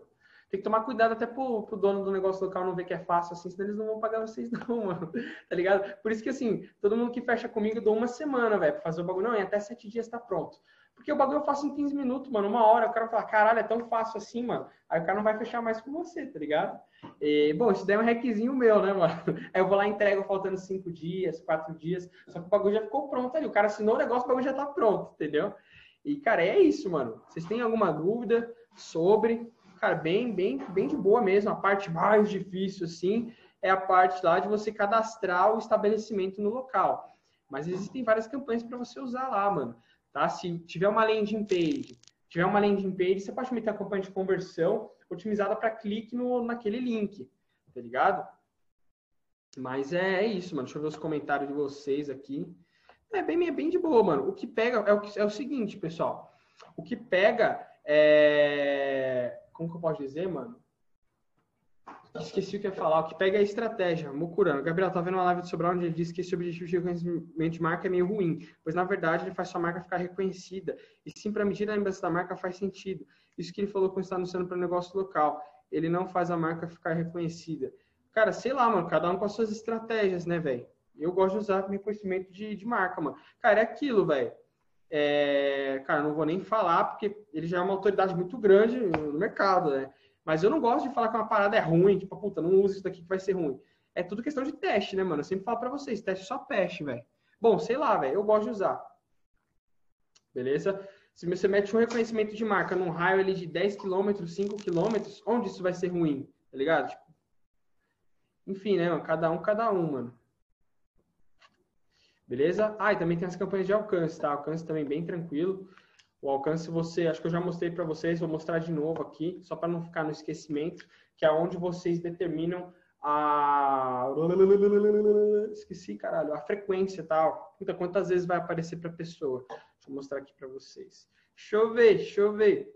Tem que tomar cuidado até pro, pro dono do negócio local não ver que é fácil assim, senão eles não vão pagar vocês não, mano. Tá ligado? Por isso que assim, todo mundo que fecha comigo, eu dou uma semana, velho, pra fazer o bagulho. Não, em até sete dias tá pronto. Porque o bagulho eu faço em 15 minutos, mano, uma hora. O cara fala, caralho, é tão fácil assim, mano. Aí o cara não vai fechar mais com você, tá ligado? E, bom, isso daí é um requisinho meu, né, mano? Aí eu vou lá e entrego faltando cinco dias, quatro dias. Só que o bagulho já ficou pronto ali. O cara assinou o negócio, o bagulho já tá pronto, entendeu? E, cara, é isso, mano. Vocês têm alguma dúvida sobre cara, bem, bem, bem de boa mesmo. A parte mais difícil, assim, é a parte lá de você cadastrar o estabelecimento no local. Mas existem várias campanhas para você usar lá, mano. Tá? Se tiver uma landing page, tiver uma landing page, você pode meter a campanha de conversão otimizada para clique no, naquele link, tá ligado? Mas é, é, isso, mano. Deixa eu ver os comentários de vocês aqui. É bem, é bem de boa, mano. O que pega é o, é o seguinte, pessoal. O que pega é como que eu posso dizer, mano? Esqueci o que ia falar. O que pega é a estratégia. Mucurano. Gabriel, tá vendo uma live do Sobral onde ele disse que esse objetivo de reconhecimento de marca é meio ruim, pois na verdade ele faz sua marca ficar reconhecida. E sim, para medir a lembrança da marca faz sentido. Isso que ele falou quando está anunciando para o negócio local. Ele não faz a marca ficar reconhecida. Cara, sei lá, mano. Cada um com as suas estratégias, né, velho? Eu gosto de usar reconhecimento de, de marca, mano. Cara, é aquilo, velho. É, cara, não vou nem falar, porque ele já é uma autoridade muito grande no mercado, né? Mas eu não gosto de falar que uma parada é ruim, tipo, puta, não use isso daqui que vai ser ruim. É tudo questão de teste, né, mano? Eu sempre falo pra vocês, teste só peste, velho. Bom, sei lá, velho, eu gosto de usar. Beleza? Se você mete um reconhecimento de marca num raio ali de 10 km, 5 km, onde isso vai ser ruim? Tá ligado? Tipo, enfim, né, mano? Cada um, cada um, mano. Beleza? Ah, e também tem as campanhas de alcance, tá? Alcance também bem tranquilo. O alcance você, acho que eu já mostrei para vocês, vou mostrar de novo aqui, só para não ficar no esquecimento, que é onde vocês determinam a esqueci, caralho, a frequência tal. Puta, quantas vezes vai aparecer para a pessoa? Deixa eu mostrar aqui para vocês. Deixa eu ver, deixa eu ver.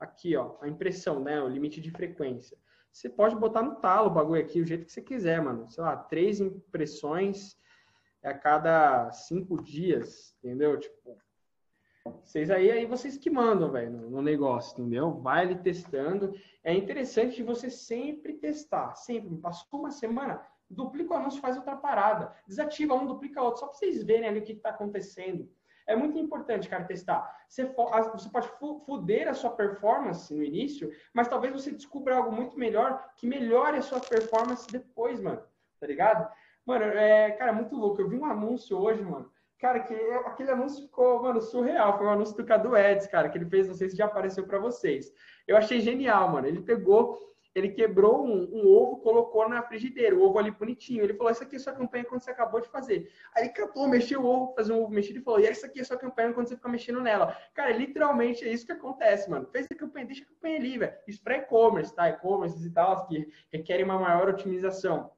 Aqui, ó, a impressão, né, o limite de frequência. Você pode botar no talo o bagulho aqui, o jeito que você quiser, mano. Sei lá, três impressões a cada cinco dias, entendeu? Tipo, vocês aí, aí vocês que mandam, velho, no, negócio, entendeu? Vai ali testando. É interessante você sempre testar, sempre. Passou uma semana, duplica o anúncio, faz outra parada. Desativa um, duplica outro, só para vocês verem ali o que está acontecendo. É muito importante, cara, testar. Você, você pode fuder a sua performance no início, mas talvez você descubra algo muito melhor que melhore a sua performance depois, mano. Tá ligado? Mano, é, cara, muito louco. Eu vi um anúncio hoje, mano. Cara, que aquele anúncio ficou, mano, surreal. Foi um anúncio do Cadu Eds, cara, que ele fez, não sei se já apareceu para vocês. Eu achei genial, mano. Ele pegou ele quebrou um, um, ovo, colocou na frigideira, o ovo ali bonitinho. Ele falou: Essa aqui é sua campanha quando você acabou de fazer. Aí ele mexeu o ovo, fazer um ovo mexido e falou: E essa aqui é sua campanha quando você fica mexendo nela. Cara, literalmente é isso que acontece, mano. Fez a campanha, deixa a campanha ali, velho. Isso para e-commerce, tá? E-commerce e tal, que requerem uma maior otimização.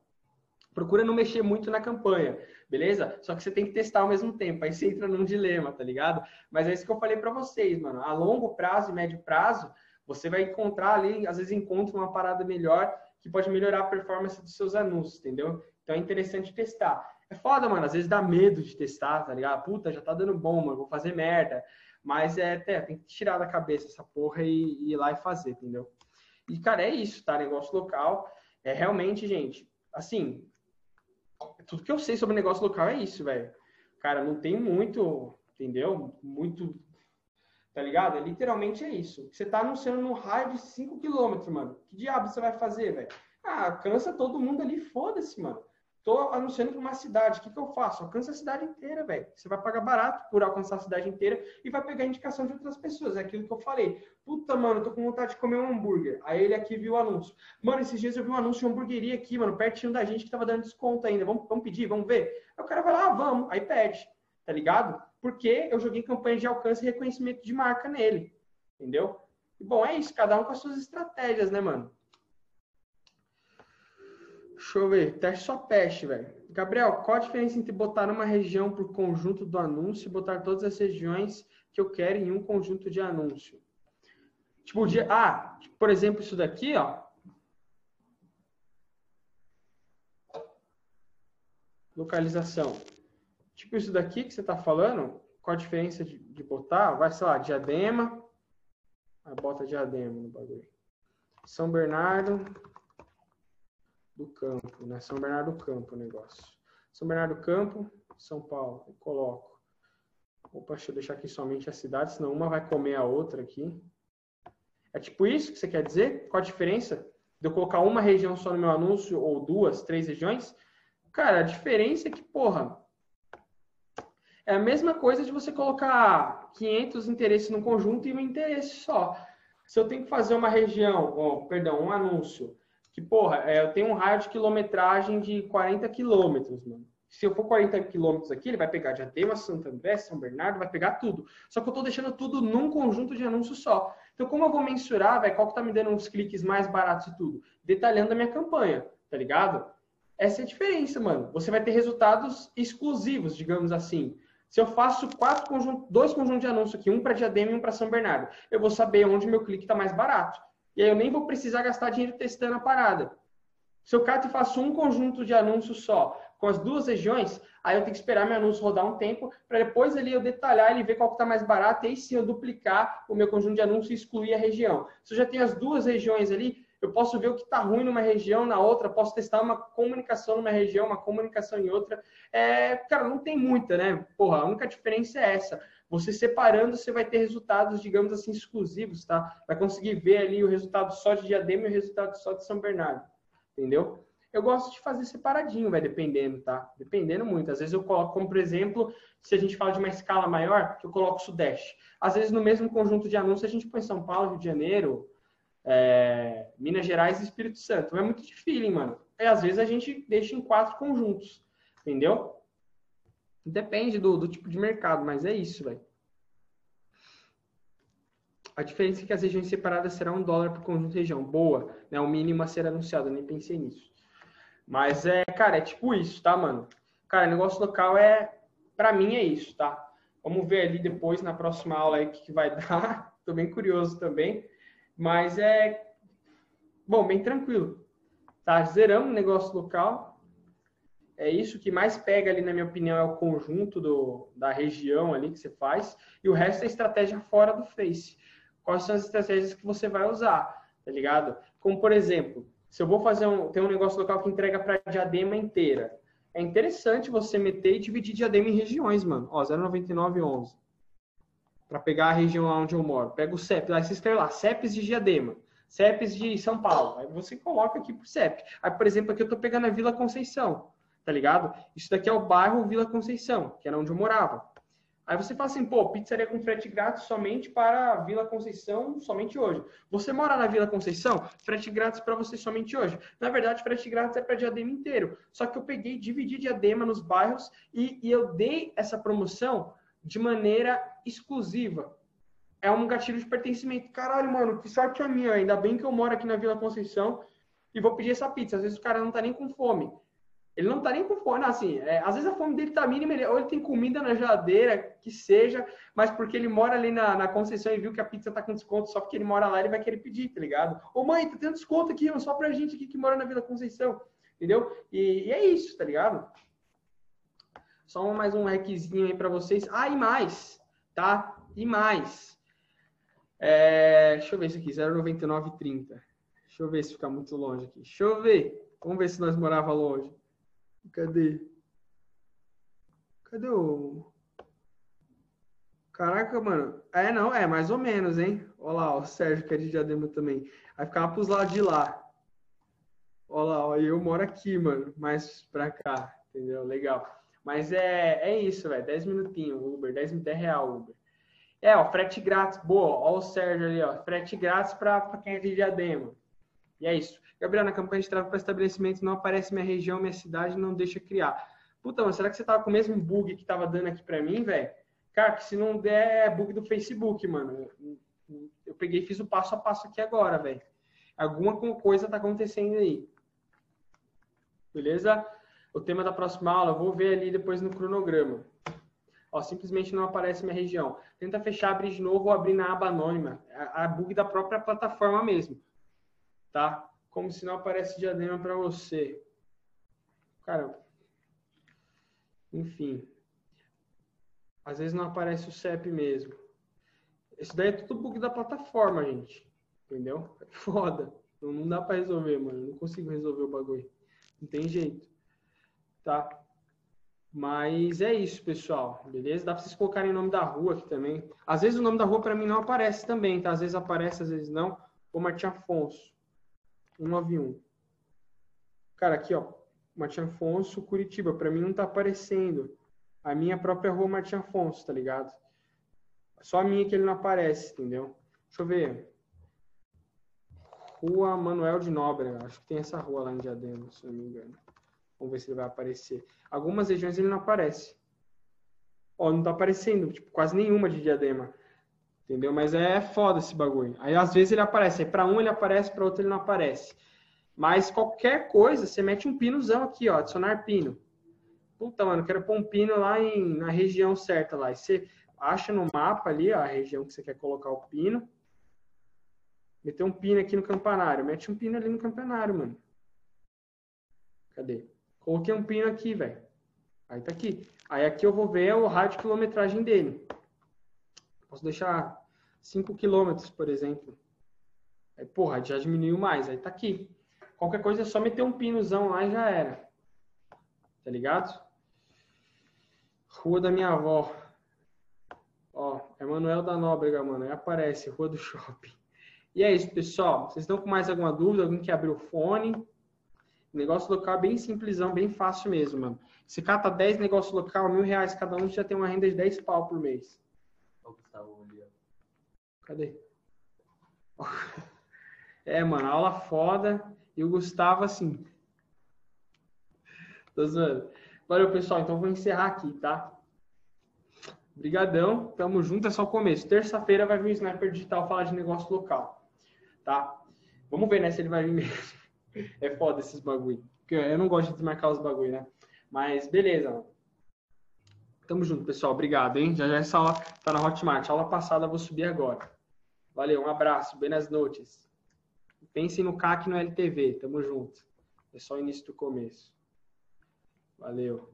Procura não mexer muito na campanha, beleza? Só que você tem que testar ao mesmo tempo. Aí você entra num dilema, tá ligado? Mas é isso que eu falei para vocês, mano. A longo prazo e médio prazo, você vai encontrar ali, às vezes encontra uma parada melhor que pode melhorar a performance dos seus anúncios, entendeu? Então é interessante testar. É foda, mano, às vezes dá medo de testar, tá ligado? Puta, já tá dando bom, mano, vou fazer merda. Mas é, é tem que tirar da cabeça essa porra e, e ir lá e fazer, entendeu? E, cara, é isso, tá? Negócio local. É realmente, gente, assim, tudo que eu sei sobre negócio local é isso, velho. Cara, não tem muito, entendeu? Muito Tá ligado? É, literalmente é isso. Você tá anunciando no raio de 5 km, mano. Que diabo você vai fazer, velho? Ah, cansa todo mundo ali, foda-se, mano. Tô anunciando para uma cidade, o que, que eu faço? Alcança a cidade inteira, velho. Você vai pagar barato por alcançar a cidade inteira e vai pegar indicação de outras pessoas. É aquilo que eu falei. Puta, mano, tô com vontade de comer um hambúrguer. Aí ele aqui viu o anúncio. Mano, esses dias eu vi um anúncio de hamburgueria aqui, mano, pertinho da gente que tava dando desconto ainda. Vamos, vamos pedir, vamos ver? Aí o cara vai lá, ah, vamos. Aí pede, tá ligado? porque eu joguei campanha de alcance e reconhecimento de marca nele. Entendeu? E, bom, é isso, cada um com as suas estratégias, né, mano? Deixa eu ver, teste só peste, velho. Gabriel, qual a diferença entre botar uma região por conjunto do anúncio e botar todas as regiões que eu quero em um conjunto de anúncio? Tipo, de, ah, por exemplo, isso daqui, ó. Localização. Tipo isso daqui que você está falando, qual a diferença de, de, botar? Vai, sei lá, diadema. Aí bota diadema no bagulho. São Bernardo do Campo, né? São Bernardo do Campo o negócio. São Bernardo do Campo, São Paulo. Eu coloco. Opa, deixa eu deixar aqui somente a cidade, senão uma vai comer a outra aqui. É tipo isso que você quer dizer? Qual a diferença de eu colocar uma região só no meu anúncio ou duas, três regiões? Cara, a diferença é que, porra, é a mesma coisa de você colocar 500 interesses no conjunto e um interesse só. Se eu tenho que fazer uma região, oh, perdão, um anúncio, que, porra, é, eu tenho um raio de quilometragem de 40 quilômetros, mano. Se eu for 40 quilômetros aqui, ele vai pegar Diadema, Santo André, São Bernardo, vai pegar tudo. Só que eu estou deixando tudo num conjunto de anúncios só. Então, como eu vou mensurar, véio, qual que tá me dando uns cliques mais baratos e tudo? Detalhando a minha campanha, tá ligado? Essa é a diferença, mano. Você vai ter resultados exclusivos, digamos assim. Se eu faço quatro dois conjuntos de anúncios aqui, um para Diadema e um para São Bernardo, eu vou saber onde meu clique está mais barato. E aí eu nem vou precisar gastar dinheiro testando a parada. Se eu cato e faço um conjunto de anúncios só, com as duas regiões, aí eu tenho que esperar meu anúncio rodar um tempo, para depois ali eu detalhar e ver qual que está mais barato, e aí sim eu duplicar o meu conjunto de anúncios e excluir a região. Se eu já tenho as duas regiões ali, eu posso ver o que está ruim numa região, na outra, posso testar uma comunicação numa região, uma comunicação em outra. É, cara, não tem muita, né? Porra, a única diferença é essa. Você separando, você vai ter resultados, digamos assim, exclusivos, tá? Vai conseguir ver ali o resultado só de Diadema e o resultado só de São Bernardo. Entendeu? Eu gosto de fazer separadinho, vai dependendo, tá? Dependendo muito. Às vezes eu coloco, como por exemplo, se a gente fala de uma escala maior, que eu coloco Sudeste. Às vezes no mesmo conjunto de anúncios a gente põe São Paulo, Rio de Janeiro, é, Minas Gerais e Espírito Santo. É muito de feeling, mano. E às vezes a gente deixa em quatro conjuntos, entendeu? Depende do, do tipo de mercado, mas é isso, velho. A diferença é que as regiões separadas será um dólar por conjunto de região. Boa, né? O mínimo a ser anunciado, eu nem pensei nisso. Mas é, cara, é tipo isso, tá, mano? Cara, negócio local é, para mim é isso, tá? Vamos ver ali depois na próxima aula aí o que, que vai dar. Tô bem curioso também. Mas é, bom, bem tranquilo. Tá? Zeramos o negócio local. É isso que mais pega ali, na minha opinião, é o conjunto do, da região ali que você faz. E o resto é estratégia fora do Face. Quais são as estratégias que você vai usar, tá ligado? Como, por exemplo, se eu vou fazer um, tem um negócio local que entrega para diadema inteira. é interessante você meter e dividir diadema em regiões, mano. Ó, 0,9911. Para pegar a região lá onde eu moro. Pega o CEP, lá você escreve lá, CEPs de diadema. CEPs de São Paulo. Aí você coloca aqui pro CEP. Aí, por exemplo, aqui eu tô pegando a Vila Conceição, tá ligado? Isso daqui é o bairro Vila Conceição, que era onde eu morava. Aí você fala assim, pô, pizzaria com frete grátis somente para Vila Conceição, somente hoje. Você mora na Vila Conceição, frete grátis para você somente hoje. Na verdade, frete grátis é para Diadema inteiro. Só que eu peguei, dividi Diadema nos bairros e, e eu dei essa promoção de maneira exclusiva. É um gatilho de pertencimento. Caralho, mano, que sorte a minha. Ainda bem que eu moro aqui na Vila Conceição e vou pedir essa pizza. Às vezes o cara não tá nem com fome. Ele não tá nem com fome, assim, é, às vezes a fome dele tá mínima, ele, ou ele tem comida na geladeira, que seja, mas porque ele mora ali na, na e viu que a pizza tá com desconto, só porque ele mora lá, ele vai querer pedir, tá ligado? Ô mãe, tá tendo desconto aqui, só pra gente aqui que mora na Vila Conceição, entendeu? E, e é isso, tá ligado? Só mais um requisinho aí pra vocês. Ah, e mais, tá? E mais. É, deixa eu ver isso aqui, 0,9930. Deixa eu ver se fica muito longe aqui. Deixa eu ver. Vamos ver se nós morava longe. Cadê? Cadê o. Caraca, mano. É, não, é mais ou menos, hein? Olha lá, o Sérgio, que é de Diadema também. Vai ficar pros lados de lá. Olha lá, eu moro aqui, mano. Mais pra cá, entendeu? Legal. Mas é, é isso, velho. 10 minutinhos, Uber. 10 minutos é real, Uber. É, ó, frete grátis. Boa, ó o Sérgio ali, ó. Frete grátis pra, pra quem é de Diadema. E é isso. Gabriel, na campanha de tráfego para estabelecimento não aparece minha região, minha cidade, não deixa criar. Puta, mano, será que você tava com o mesmo bug que tava dando aqui para mim, velho? Cara, que se não der é bug do Facebook, mano. Eu peguei e fiz o passo a passo aqui agora, velho. Alguma coisa tá acontecendo aí. Beleza? O tema da próxima aula, eu vou ver ali depois no cronograma. Ó, simplesmente não aparece minha região. Tenta fechar, abrir de novo ou abrir na aba anônima. A, a bug da própria plataforma mesmo tá? Como se não aparece diadema para você. Cara, enfim. Às vezes não aparece o CEP mesmo. Isso daí é tudo bug da plataforma, gente. Entendeu? É foda. Não, não dá para resolver, mano. Não consigo resolver o bagulho. Não tem jeito. Tá? Mas é isso, pessoal. Beleza? Dá para vocês colocarem o nome da rua aqui também. Às vezes o nome da rua para mim não aparece também, tá? Às vezes aparece, às vezes não. O Martim Afonso. 191. Cara, aqui, ó. Martim Afonso, Curitiba. Para mim não tá aparecendo. A minha própria rua Martim Afonso, tá ligado? Só a minha que ele não aparece, entendeu? Deixa eu ver. Rua Manuel de Nóbrega. Acho que tem essa rua lá em Diadema, se não me engano. Vamos ver se ele vai aparecer. Algumas regiões ele não aparece. Ó, não tá aparecendo, tipo, quase nenhuma de Diadema. Entendeu? Mas é foda esse bagulho. Aí às vezes ele aparece. Aí pra um ele aparece, pra outro ele não aparece. Mas qualquer coisa, você mete um pinozão aqui, ó. Adicionar pino. Puta, mano, quero pôr um pino lá em, na região certa lá. E você acha no mapa ali, ó, a região que você quer colocar o pino. Meter um pino aqui no campanário. Mete um pino ali no campanário, mano. Cadê? Coloquei um pino aqui, velho. Aí tá aqui. Aí aqui eu vou ver o rádio quilometragem dele. Posso deixar 5 quilômetros, por exemplo. Aí, porra, já diminuiu mais. Aí tá aqui. Qualquer coisa é só meter um pinozão lá e já era. Tá ligado? Rua da minha avó. Ó, Emanuel da Nóbrega, mano. Aí aparece, Rua do Shopping. E é isso, pessoal. Vocês estão com mais alguma dúvida? Alguém que abriu o fone? Negócio local é bem simplesão, bem fácil mesmo, mano. Se cata 10 negócios local, mil reais cada um, já tem uma renda de 10 pau por mês. Cadê? É, mano, aula foda. E o Gustavo, assim. Tô zoando. Valeu, pessoal. Então vou encerrar aqui, tá? Obrigadão. Tamo junto. É só o começo. Terça-feira vai vir o Sniper Digital falar de negócio local. Tá? Vamos ver, né, se ele vai vir mesmo. É foda esses bagulho. Porque eu não gosto de desmarcar os bagulho, né? Mas beleza, mano. Tamo junto, pessoal. Obrigado, hein? Já já essa aula tá na Hotmart. A aula passada eu vou subir agora. Valeu, um abraço, buenas noites. Pensem no CAC no LTV, tamo junto. É só o início do começo. Valeu.